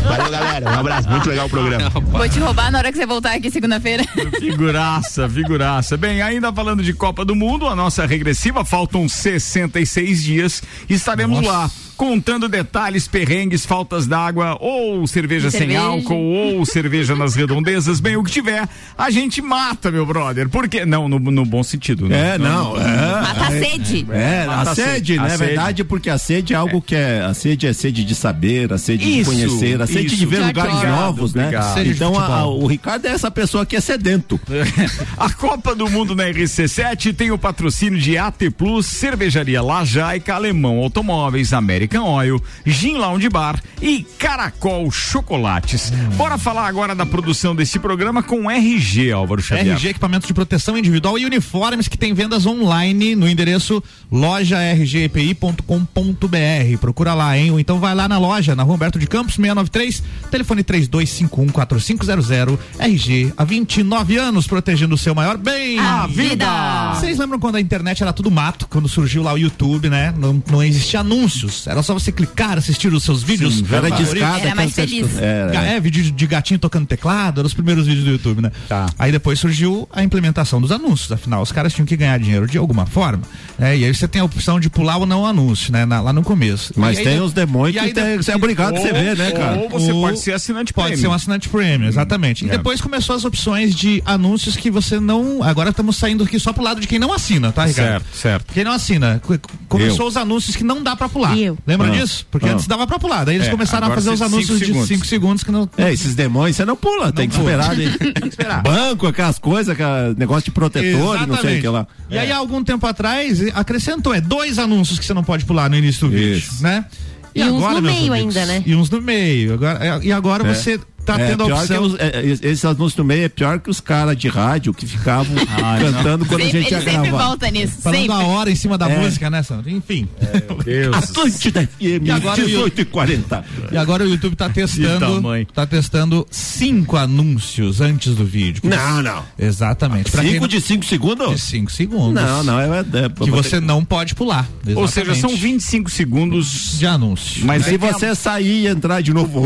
Valeu, galera. Um abraço. Muito legal o programa. Vou te roubar na hora que você voltar aqui segunda-feira. Figuraça, figuraça. Bem, ainda falando de Copa do Mundo, a nossa regressiva, faltam 66 dias. Estaremos lá contando detalhes, perrengues, faltas d'água, ou cerveja sem Cerveja. álcool, ou cerveja nas redondezas. Bem, o que tiver, a gente mata, meu brother. Por quê? Não, no, no bom sentido. né? É, não, é. Mata a sede. É, Mata a sede, né? A É verdade, porque a sede é algo que é. A sede é sede de saber, a sede de Isso, conhecer, a sede isso. de ver Obrigado, lugares novos, né? obrigado. De Então a- a- o Ricardo é essa pessoa que é sedento. A Copa do Mundo na RC7 tem o patrocínio de AT Plus, Cervejaria Lajaica, Alemão Automóveis, American Oil, Gin Lounge Bar e Caracol Chocolates. Bora falar agora da produção desse programa com RG, Álvaro Xavier. RG Equipamentos de Proteção Individual e Uniformes que tem vendas online no endereço lojargepi.com.br. Procura lá, hein? Ou então vai lá na loja, na Rua Humberto de Campos, 693, telefone 32514500. RG, há 29 anos protegendo o seu maior bem. A vida. Vocês lembram quando a internet era tudo mato, quando surgiu lá o YouTube, né? Não, não existia anúncios. Era só você clicar, assistir os seus vídeos. Sim, era discada, Era mais feliz. É, Ga- É, vídeo de gatinho tocando teclado, eram os primeiros vídeos do YouTube, né? Tá. Aí depois surgiu a implementação dos anúncios, afinal, os caras tinham que ganhar dinheiro de alguma forma. né? E aí você tem a opção de pular ou não anúncio, né? na- lá no começo. Mas aí tem os demônios aí que tem- você é obrigado a você ver, né, cara? Ou você Ou- pode ser assinante Pode premium. ser um assinante premium, exatamente. E É. depois começou as opções de anúncios que você não. Agora estamos saindo aqui só pro lado de quem não assina, tá, Ricardo? Certo, certo. Quem não assina. Co- Começou os anúncios que não dá pra pular. Eu. Lembra Ah. disso? Porque Ah. antes dava pra pular. Daí eles É, começaram a agora fazer os cinco anúncios de segundos. 5 segundos que não. É, esses demônios você não pula, tem que pula. esperar. né? esperar. Banco, aquelas coisas, aquela negócio de protetor e não sei o que lá. E aí, há algum tempo atrás, acrescentou, é dois anúncios que você não pode pular no início do vídeo, Isso. né? E uns no meio ainda, né? E uns no meio. Agora, e agora É. você tá É, tendo a opção. os- é, é, esse anúncio no meio é pior que os caras de rádio que ficavam Ah, cantando quando Sempre- a gente ia ele sempre gravar. volta nisso, Falando sempre. a hora em cima da É. música, né, Sandro? Enfim. Atlântida FM, E agora o 18 e 40. E agora o YouTube tá testando, tá testando cinco anúncios antes do vídeo. Não, não. Exatamente. Quem Cinco não- de cinco segundos? De cinco segundos. Não, não, é, é que você não pode pular. Ou seja, Exatamente. são 25 segundos de anúncio. Mas se você sair e entrar de novo,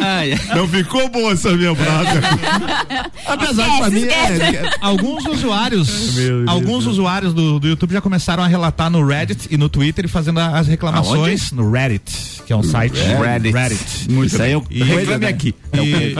olhou. não ficou boa essa minha frase. Apesar de pra mim é, Alguns usuários, Meu Deus alguns usuários do, do YouTube já começaram a relatar no Reddit e no Twitter fazendo as reclamações no Reddit, que é um site Reddit. Reddit. Isso aí eu E- reclame aqui. E,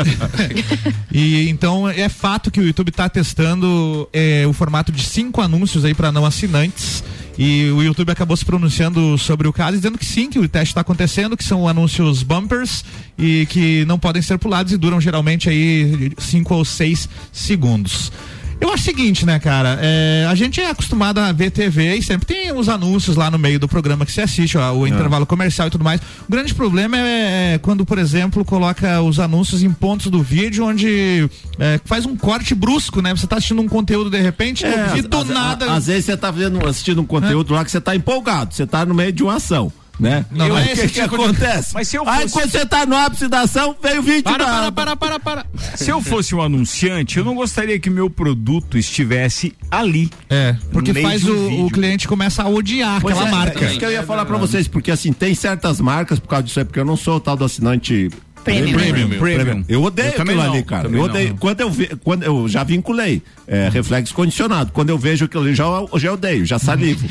e então é fato que o YouTube está testando é, o formato de cinco anúncios aí para não assinantes. E o YouTube acabou se pronunciando sobre o caso, dizendo que sim, que o teste está acontecendo, que são anúncios bumpers e que não podem ser pulados e duram geralmente aí cinco ou seis segundos. Eu acho o seguinte, né, cara? é, a gente é acostumado a ver TV e sempre tem uns anúncios lá no meio do programa que você assiste, ó, o intervalo comercial e tudo mais. O grande problema é quando, por exemplo, coloca os anúncios em pontos do vídeo onde é, faz um corte brusco, né? Você tá assistindo um conteúdo de repente É, e do às- nada. Às vezes você tá vendo, assistindo um conteúdo lá que você tá empolgado, você tá no meio de uma ação. Né? Não, não Aí é o que, que de- acontece? Mas se eu Aí fosse- quando você tá no ápice da ação, vem o vídeo Para, da... para, para, para, para. Se eu fosse um anunciante, eu não gostaria que meu produto estivesse ali. É, porque faz o, o cliente começa a odiar Pois aquela é, marca. É isso que eu ia falar pra vocês, porque assim, tem certas marcas por causa disso aí, porque eu não sou o tal do assinante. Premium. Premium, premium. Eu odeio Eu aquilo não, ali, cara. Eu odeio. não. Quando eu vi, quando eu já vinculei, é, reflexo condicionado. Quando eu vejo aquilo ali, já, já odeio, já salivo.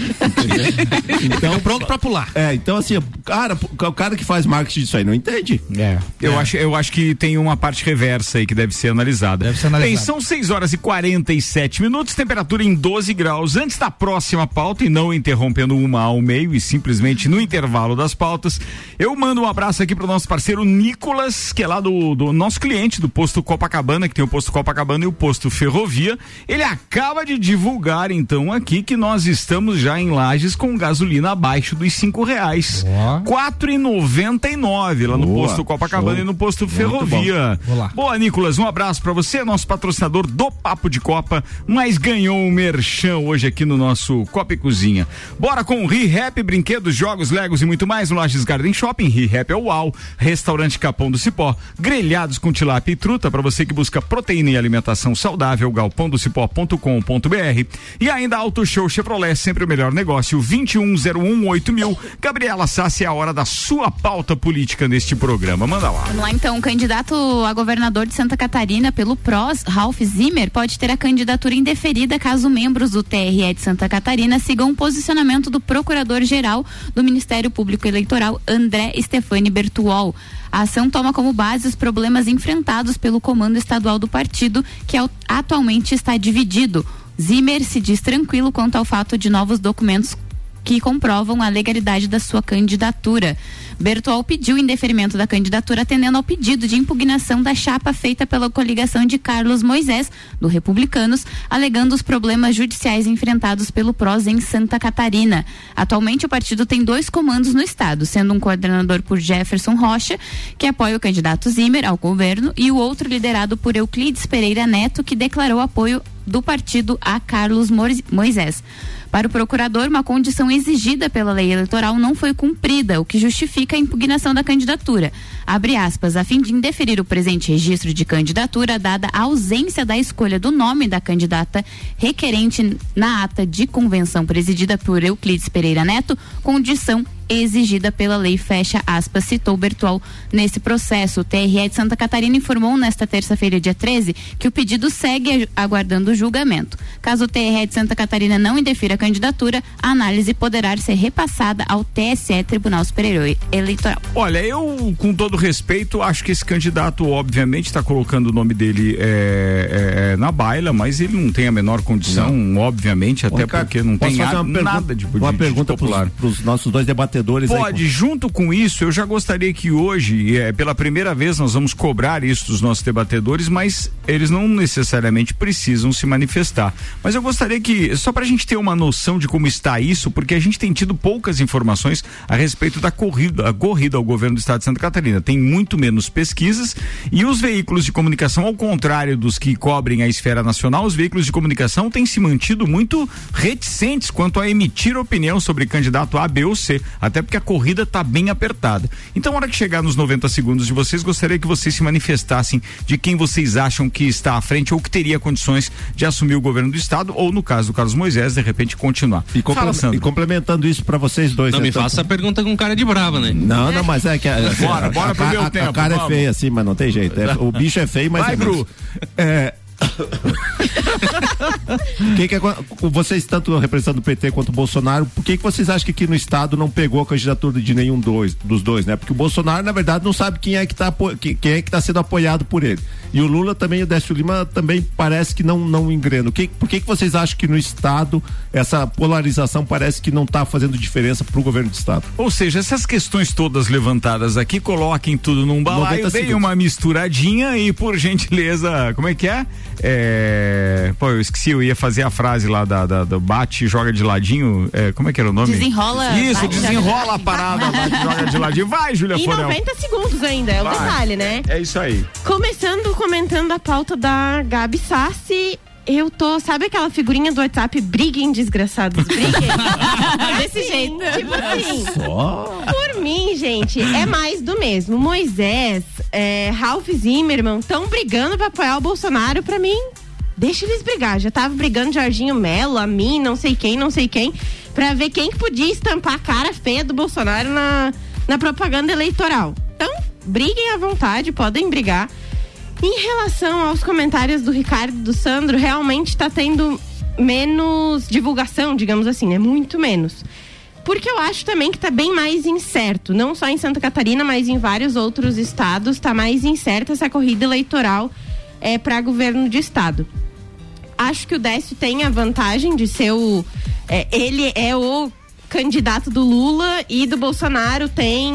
então, pronto pra pular. É, então assim, cara, o cara que faz marketing disso aí não entende. É. Eu, Acho, eu acho que tem uma parte reversa aí que deve ser analisada. Deve ser analisada. Bem, são 6 horas e 47 minutos, temperatura em 12 graus. Antes da próxima pauta, e não interrompendo uma ao meio, e simplesmente no intervalo das pautas, eu mando um abraço aqui pro nosso parceiro Nicolas, que é lá do, do nosso cliente do posto Copacabana, que tem o posto Copacabana e o posto Ferrovia. Ele acaba de divulgar, então, aqui que nós estamos já em lajes com gasolina abaixo dos cinco reais. Quatro e noventa e nove lá no Boa, posto Copacabana show. e no posto Ferrovia. Boa, Nicolas, um abraço pra você, nosso patrocinador do Papo de Copa, mas ganhou um merchan hoje aqui no nosso Copa e Cozinha. Bora com o ReHap, brinquedos, jogos, legos e muito mais no Lages Garden Shopping. ReHap é o UAU, restaurante Capão do Cipó, grelhados com tilápia e truta para você que busca proteína e alimentação saudável, galpondocipó.com.br e ainda Auto Show Chevrolet, sempre o melhor negócio, 21018000. mil. Gabriela Sassi, é a hora da sua pauta política neste programa. Manda lá. Vamos lá então, o candidato a governador de Santa Catarina pelo PROS, Ralph Zimmer, pode ter a candidatura indeferida caso membros do TRE de Santa Catarina sigam o posicionamento do procurador-geral do Ministério Público Eleitoral, André Stefani Bertuol. A ação toma como base os problemas enfrentados pelo comando estadual do partido, que au- atualmente está dividido. Zimmer se diz tranquilo quanto ao fato de novos documentos que comprovam a legalidade da sua candidatura. Bertual pediu indeferimento da candidatura atendendo ao pedido de impugnação da chapa feita pela coligação de Carlos Moisés, do Republicanos, alegando os problemas judiciais enfrentados pelo PROS em Santa Catarina. Atualmente o partido tem dois comandos no estado, sendo um coordenador por Jefferson Rocha, que apoia o candidato Zimmer ao governo, e o outro liderado por Euclides Pereira Neto, que declarou apoio do partido a Carlos Mois- Moisés. Para o procurador, uma condição exigida pela lei eleitoral não foi cumprida, o que justifica a impugnação da candidatura. Abre aspas, a fim de indeferir o presente registro de candidatura, dada a ausência da escolha do nome da candidata requerente na ata de convenção presidida por Euclides Pereira Neto, condição exigida pela lei, fecha aspas, citou Bertual nesse processo. O TRE de Santa Catarina informou nesta terça-feira, dia 13, que o pedido segue aguardando o julgamento. Caso o TRE de Santa Catarina não indefira a candidatura, a análise poderá ser repassada ao TSE, Tribunal Superior Eleitoral. Olha, eu, com todo respeito, acho que esse candidato, obviamente, está colocando o nome dele é, é, na baila, mas ele não tem a menor condição, obviamente, até Ô, Ricardo, porque não posso tem fazer a- uma pergunta- nada de Uma de pergunta popular. para os nossos dois debatedores debatedores. aí Pode, junto com isso, eu já gostaria que hoje, é, pela primeira vez, nós vamos cobrar isso dos nossos debatedores, mas eles não necessariamente precisam se manifestar. Mas eu gostaria que, só para a gente ter uma noção de como está isso, porque a gente tem tido poucas informações a respeito da corrida, a corrida ao governo do estado de Santa Catarina. Tem muito menos pesquisas e os veículos de comunicação, ao contrário dos que cobrem a esfera nacional, os veículos de comunicação têm se mantido muito reticentes quanto a emitir opinião sobre candidato A, B ou C, até porque a corrida está bem apertada. Então, na hora que chegar nos 90 segundos de vocês, gostaria que vocês se manifestassem de quem vocês acham que está à frente ou que teria condições de assumir o governo do estado, ou no caso do Carlos Moisés, de repente continuar. E, Fala, e complementando isso para vocês dois. Não me então- faça a pergunta com cara de brava, né? Não, não, mas é que a, Bora, a- bora a, pro meu a- a tempo, cara vamos. é feia assim, mas não tem jeito. É- o bicho é feio, mas Vai, é Bru. É, que que é, vocês tanto representando o PT quanto o Bolsonaro, por que, que vocês acham que aqui no estado não pegou a candidatura de nenhum dois, dos dois, né? Porque o Bolsonaro, na verdade, não sabe quem é que está quem é que tá sendo apoiado por ele. E o Lula também, o Décio Lima também parece que não não engrena. Que, por que, que vocês acham que no estado essa polarização parece que não está fazendo diferença para o governo do estado? Ou seja, essas questões todas levantadas aqui, coloquem tudo num balaio, 90 deem uma misturadinha e, por gentileza, como é que é? É, Pô, eu esqueci, eu ia fazer a frase lá da, da- do bate e joga de ladinho. É, como é que era o nome? Desenrola, Isso, bate, desenrola a parada, bate e joga de ladinho. Vai, Júlia E Forel. 90 segundos ainda, é o Vai. detalhe, né? É isso aí. Começando comentando a pauta da Gabi Sassi. Eu tô, sabe aquela figurinha do WhatsApp? Briguem, desgraçados, briguem. Desse jeito. Tipo assim. Por mim, gente, é mais do mesmo. Moisés, é, Ralph Zimmermann estão brigando pra apoiar o Bolsonaro. Pra mim, deixa eles brigar. Já tava brigando Jorginho Melo, a mim, não sei quem, não sei quem, pra ver quem que podia estampar a cara feia do Bolsonaro na, na propaganda eleitoral. Então, briguem à vontade, podem brigar. Em relação aos comentários do Ricardo e do Sandro, realmente tá tendo menos divulgação, digamos assim, né? Muito menos. Porque eu acho também que tá bem mais incerto, não só em Santa Catarina, mas em vários outros estados, tá mais incerta essa corrida eleitoral é, para governo de estado. Acho que o Décio tem a vantagem de ser o. é, ele é o candidato do Lula e do Bolsonaro tem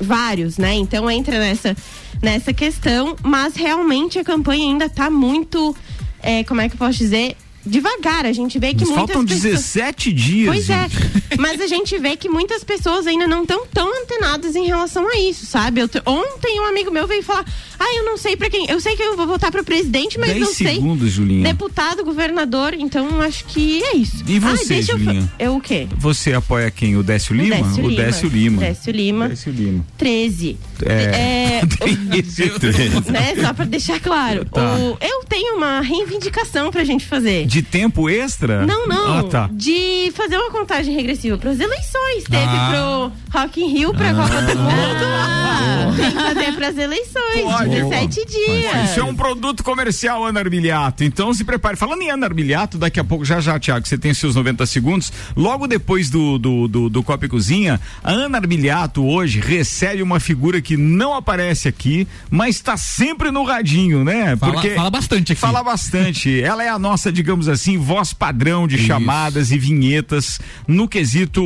vários, né? Então entra nessa, nessa questão, mas realmente a campanha ainda tá muito. é, como é que eu posso dizer? Devagar, a gente vê que Mas muitas faltam pessoas... 17 dias. Pois é, gente. mas a gente vê que muitas pessoas ainda não estão tão antenadas em relação a isso, sabe? Eu te- ontem um amigo meu veio falar: Ah, eu não sei pra quem. Eu sei que eu vou votar pro presidente, mas 10 não sei. segundos, Julinha. Deputado, governador, então acho que é isso. E Ah, você, deixa eu fa- Julinha? Eu o quê? Você apoia quem? O Décio O Lima? Décio o Lima. Décio Lima. Décio Lima. Décio Lima. 13. É. É, né? Só pra deixar claro. Tá. O- eu tenho uma reivindicação pra gente fazer. De tempo extra? Não, não. Ah, tá. De fazer uma contagem regressiva para as eleições. Teve Ah. pro Rock in Rio, pra Copa do Mundo. Tem que fazer pras eleições. Pode. 17 dias. Isso é um produto comercial, Ana Armiliato. Então se prepare. Falando em Ana Armiliato, daqui a pouco, já já, Tiago, você tem seus 90 segundos. Logo depois do, do, do, do Copa e Cozinha, a Ana Armiliato hoje recebe uma figura que não aparece aqui, mas está sempre no radinho, né? Fala- fala bastante aqui. Fala bastante. Ela é a nossa, digamos assim, voz padrão de chamadas e vinhetas no quesito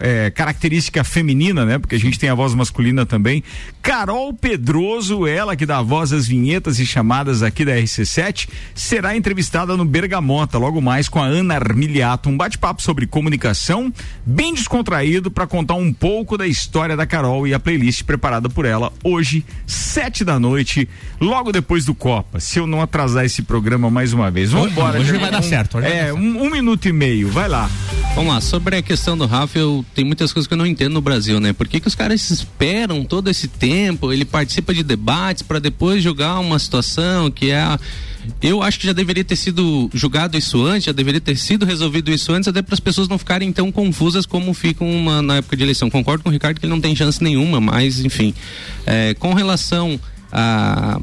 é, característica feminina, né? Porque a gente tem a voz masculina também. Carol Pedroso, ela que dá a voz às vinhetas e chamadas aqui da RC7, será entrevistada no Bergamota logo mais com a Ana Armiliato, um bate-papo sobre comunicação, bem descontraído para contar um pouco da história da Carol e a playlist preparada por ela hoje, sete da noite, logo depois do Copa. Se eu não atrasar esse programa mais uma vez, vamos Hoje- embora. hoje gente. vai dar certo, hoje vai É, um, um minuto e meio, vai lá. Vamos lá, sobre a questão do Rafa, eu tem muitas coisas que eu não entendo no Brasil, né? Por que, que os caras esperam todo esse tempo? Ele participa de debates para depois julgar uma situação que é. a- Eu acho que já deveria ter sido julgado isso antes, já deveria ter sido resolvido isso antes, até para as pessoas não ficarem tão confusas como ficam uma- na época de eleição. Concordo com o Ricardo que ele não tem chance nenhuma, mas enfim. É, com relação a.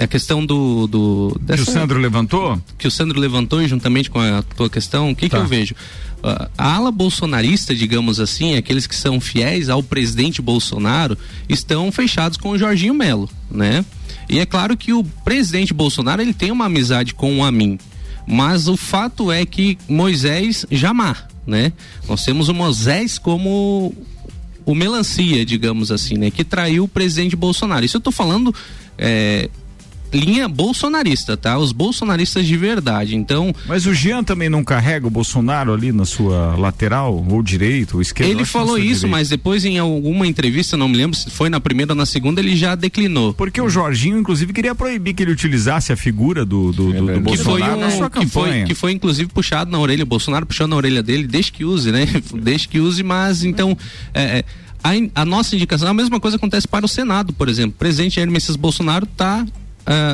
A questão do. do Que o Sandro levantou? que o Sandro levantou juntamente com a tua questão, o que, que Tá. eu vejo? A ala bolsonarista, digamos assim, aqueles que são fiéis ao presidente Bolsonaro, estão fechados com o Jorginho Melo, né? E é claro que o presidente Bolsonaro ele tem uma amizade com o Amin, mas o fato é que Moisés jamais, né? Nós temos o Moisés como o melancia, digamos assim, né? Que traiu o presidente Bolsonaro. Isso eu tô falando é, linha bolsonarista, tá? Os bolsonaristas de verdade. Então. Mas o Jean também não carrega o Bolsonaro ali na sua lateral, ou direito, ou esquerda? Ele falou isso, mas depois em alguma entrevista, não me lembro se foi na primeira ou na segunda, ele já declinou. Porque o Jorginho, inclusive, queria proibir que ele utilizasse a figura do, do, do, do que foi, Bolsonaro na sua um, que, foi, campanha. que foi inclusive puxado na orelha, o Bolsonaro puxou na orelha dele, desde que use, né? Desde que use, mas então. é, é, a, in- a nossa indicação, a mesma coisa acontece para o Senado, por exemplo. O presidente Jair Messias Bolsonaro está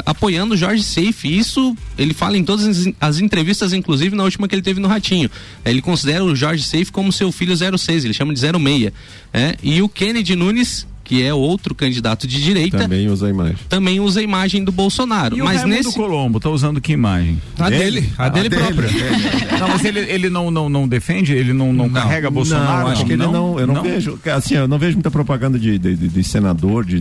apoiando o Jorge Seife. Isso ele fala em todas as, as entrevistas, inclusive na última que ele teve no Ratinho. Ele considera o Jorge Seife como seu filho 06, ele chama de 06. É, e o Kennedy Nunes, que é outro candidato de direita, Também usa a imagem. também usa a imagem do Bolsonaro. E o mas Raimundo nesse Colombo, tá usando que imagem? A dele, a dele própria. Não, mas ele, ele não, não, não defende? Ele não, não, carrega Bolsonaro? Não, acho que ele não, eu não, vejo, assim, eu não vejo muita propaganda de, de, de- de senador, de Não,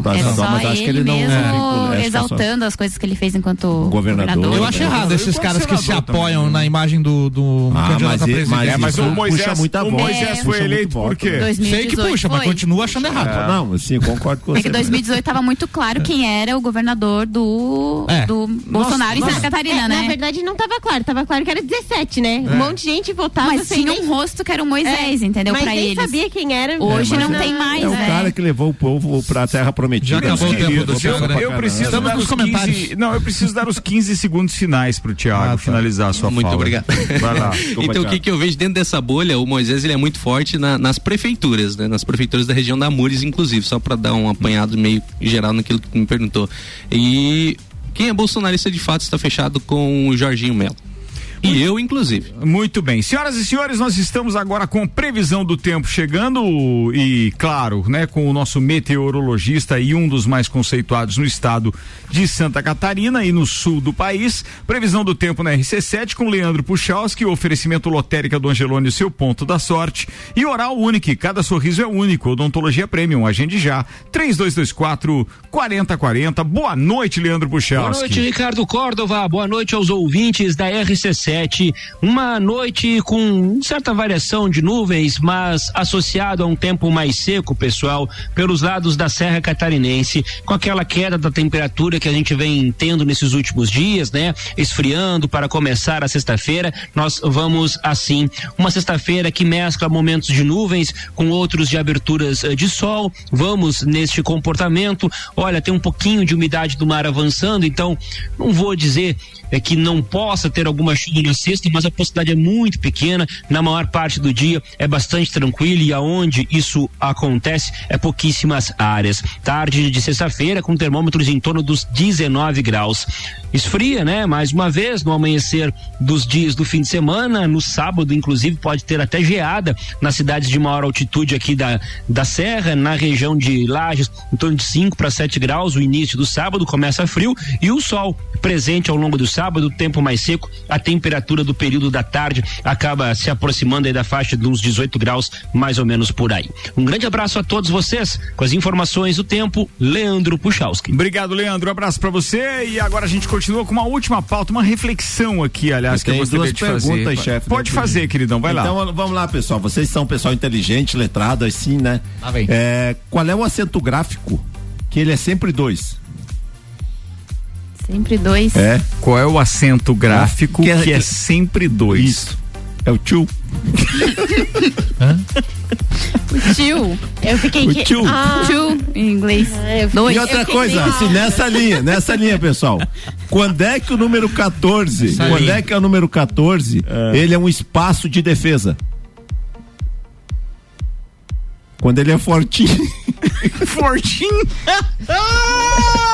deputado é estadual, só mas acho que ele ele não mesmo é, que é só- exaltando as coisas que ele fez enquanto Governador. Eu acho errado esses caras que se apoiam na imagem do, do Ah, candidato mas a presidente. mas É, o Moisés- puxa muita o voz. Moisés É, foi puxa eleito por quê? Sei que 2018 puxa, mas continua achando errado. É. Não, sim, concordo com É você. que 2018 estava muito claro quem era o governador do, É. do Bolsonaro em Santa Catarina, É, né? Na verdade, não tava claro. Tava claro que era 17, né? É. Um monte de gente votava Mas sem tinha nem- um rosto que era o Moisés, É, entendeu? Mas Pra nem eles. sabia quem era. Hoje É, não é- tem mais, É o né? cara que levou o povo pra terra prometida. Já acabou o tempo do. Thiago, né? Eu preciso dar os 15, não, eu preciso dar os 15 segundos finais pro Thiago finalizar a sua Muito fala. obrigado. Vai lá. então, o que, que eu vejo dentro dessa bolha? O Moisés ele é muito forte na- nas prefeituras, né? Nas prefeituras da região da Amures, inclusive, só para dar um apanhado meio geral naquilo que me perguntou. E quem é bolsonarista de fato está fechado com o Jorginho Melo. E eu, inclusive. Muito bem. Senhoras e senhores, nós estamos agora com previsão do tempo chegando e, claro, né, com o nosso meteorologista e um dos mais conceituados no estado de Santa Catarina e no sul do país. Previsão do tempo na RC7 com Leandro Puchalski, oferecimento lotérica do Angelone, seu ponto da sorte. E Oral Unique, cada sorriso é único. Odontologia Premium, agende já. 3224 4040. Boa noite, Leandro Boa Puchalski. noite, Ricardo Córdova. Boa noite aos ouvintes da RC7. Uma noite com certa variação de nuvens, mas associado a um tempo mais seco, pessoal, pelos lados da Serra Catarinense, com aquela queda da temperatura que a gente vem tendo nesses últimos dias, né? Esfriando para começar a sexta-feira. Nós vamos assim, uma sexta-feira que mescla momentos de nuvens com outros de aberturas eh, de sol. Vamos neste comportamento. Olha, tem um pouquinho de umidade do mar avançando, então não vou dizer é que não possa ter alguma chuva na sexta, mas a possibilidade é muito pequena. Na maior parte do dia é bastante tranquilo e aonde isso acontece é pouquíssimas áreas. Tarde de sexta-feira com termômetros em torno dos 19 graus. Esfria, né? Mais uma vez no amanhecer dos dias do fim de semana, no sábado inclusive pode ter até geada nas cidades de maior altitude aqui da, da serra, na região de Lages, em torno de 5 para 7 graus. O início do sábado começa frio e o sol presente ao longo do sábado, tempo mais seco, a temperatura do período da tarde acaba se aproximando da faixa de uns 18 graus, mais ou menos por aí. Um grande abraço a todos vocês, com as informações do tempo, Leandro Puchalski. Obrigado, Leandro. Um abraço pra você. E agora a gente continua com uma última pauta, uma reflexão aqui, aliás, que eu gostaria duas de fazer. perguntas, chefe. Pode fazer, queridão, vai lá. Então vamos lá, pessoal. Vocês são pessoal inteligente, letrado, assim, né? Lá vem. É, qual é o acento gráfico? Que ele é sempre dois. Sempre dois. É. Qual é o acento gráfico que é, sempre dois? Isso. É o tio. O tio. Eu fiquei O que- tio. Ah. Tio, em inglês. Dois. E outra coisa, assim, nessa linha, nessa linha, pessoal. Quando é que o número 14, Essa quando linha. é que é o número 14, ele é um espaço de defesa? Quando ele é fortinho. fortinho?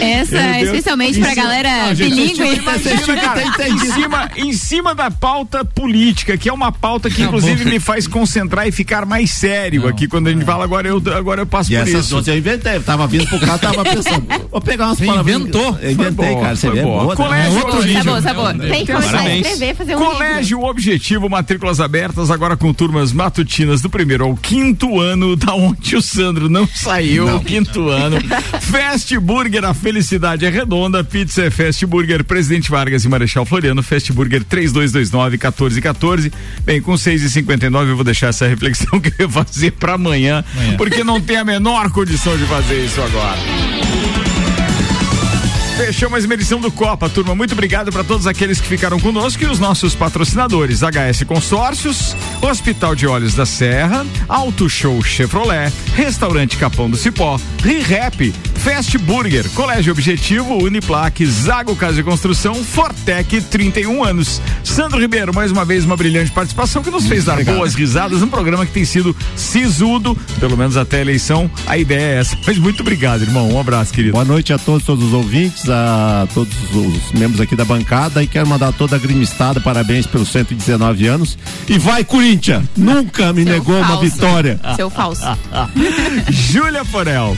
Essa é especialmente pra galera bilíngue. em, cima, em cima da pauta política, que é uma pauta que inclusive me faz concentrar e ficar mais sério aqui quando a gente fala agora eu, agora eu passo E por essas isso. eu inventei. Eu tava vindo pro carro, tava pensando. Vou pegar umas palavras. inventou? Eu inventei, boa, cara. Você foi vê, boa. boa. Colégio né? Objetivo. Sabor, sabor. Tem que começar a escrever, fazer um Colégio Objetivo, matrículas abertas agora com turmas matutinas do primeiro ao quinto ano, da onde o Sandro não saiu, o quinto ano. Fast Burger a felicidade é redonda. Pizza é Fast Burger, Presidente Vargas e Marechal Floriano. Fast Burger 3229-1414. Bem, com 6h59 eu vou deixar essa reflexão que eu ia fazer pra amanhã, Amanhã. porque não tem a menor condição de fazer isso agora. Fechou mais uma edição do Copa, turma. Muito obrigado para todos aqueles que ficaram conosco e os nossos patrocinadores: HS Consórcios, Hospital de Olhos da Serra, Auto Show Chevrolet, Restaurante Capão do Cipó, ReHap, Fast Burger, Colégio Objetivo, Uniplaque, Zago Casa e Construção, Fortec, 31 anos. Sandro Ribeiro, mais uma vez, uma brilhante participação que nos fez dar obrigado. boas risadas num programa que tem sido sisudo, pelo menos até a eleição. A ideia é essa. Mas muito obrigado, irmão. Um abraço, querido. Boa noite a todos, todos os ouvintes, a todos os membros aqui da bancada e quero mandar toda a grimistada parabéns pelos 119 anos. E vai, Corinthians! Nunca me Seu negou uma falso. vitória. Seu falso. Júlia Forel.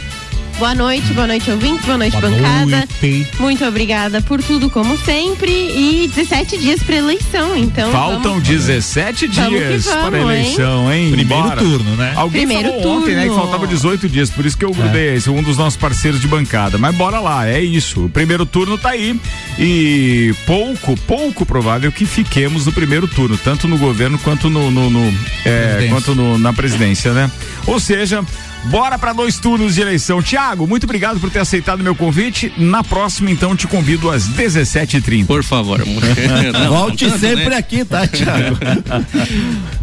Boa noite, boa noite, ouvintes, boa noite, Boa bancada. noite. Muito obrigada por tudo, como sempre. E 17 dias para eleição, então. Faltam vamos- 17 Vamos que dias vamos, para a eleição, hein? Primeiro Bora. turno, né? Alguém Primeiro falou ontem, né, que turno. faltava 18 dias, por isso que eu grudei, esse é um dos nossos parceiros de bancada. Mas bora lá, é isso. O primeiro turno tá aí e pouco, pouco provável que fiquemos no primeiro turno, tanto no governo quanto no, no- no, é, quanto no- na presidência, né? Ou seja, bora para dois turnos de eleição. Tiago, muito obrigado por ter aceitado meu convite. Na próxima, então, te convido às 17h30. Por favor, amor. Não, Volte tanto, sempre né? aqui, tá, Thiago?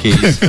Que isso.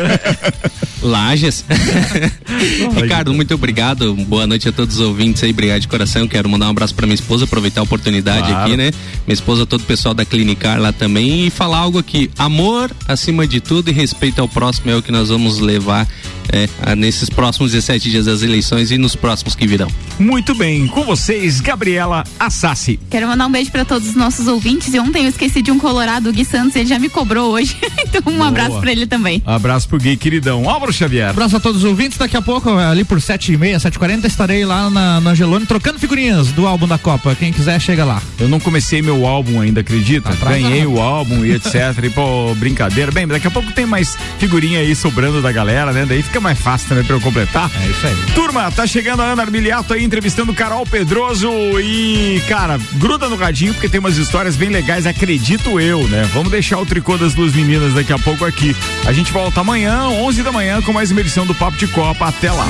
Lages. Ricardo, muito obrigado. Boa noite a todos os ouvintes aí. Obrigado de coração. Quero mandar um abraço pra minha esposa, aproveitar a oportunidade Claro. aqui, né? Minha esposa, todo o pessoal da Clinicar lá também. E falar algo aqui. Amor acima de tudo e respeito ao próximo é o que nós vamos levar é, nesses próximos 17 dias das eleições e nos próximos que virão. Muito bem, com vocês, Gabriela Assassi. Quero mandar um beijo pra todos os nossos ouvintes. E ontem eu esqueci de um colorado, o Gui Santos, ele já me cobrou hoje. então um Boa. abraço pra ele também. Abraço pro Gui, queridão. Álvaro Xavier. Abraço a todos os ouvintes. Daqui a pouco, ali por 7h30, 7h40, estarei lá na, na Angelone trocando figurinhas do álbum da Copa. Quem quiser, chega lá. Eu não comecei meu álbum ainda, acredita? Atrasado. Ganhei o álbum e etc. e pô, brincadeira. Bem, daqui a pouco tem mais figurinha aí sobrando da galera, né? Daí fica mais fácil também pra eu completar. É isso aí. Turma, tá chegando a Ana Armiliato aí entrevistando Carol Pedroso e, cara, gruda no radinho porque tem umas histórias bem legais, acredito eu, né? Vamos deixar o tricô das duas meninas daqui a pouco aqui. A gente volta amanhã, 11 da manhã, com mais uma edição do Papo de Copa. Até lá.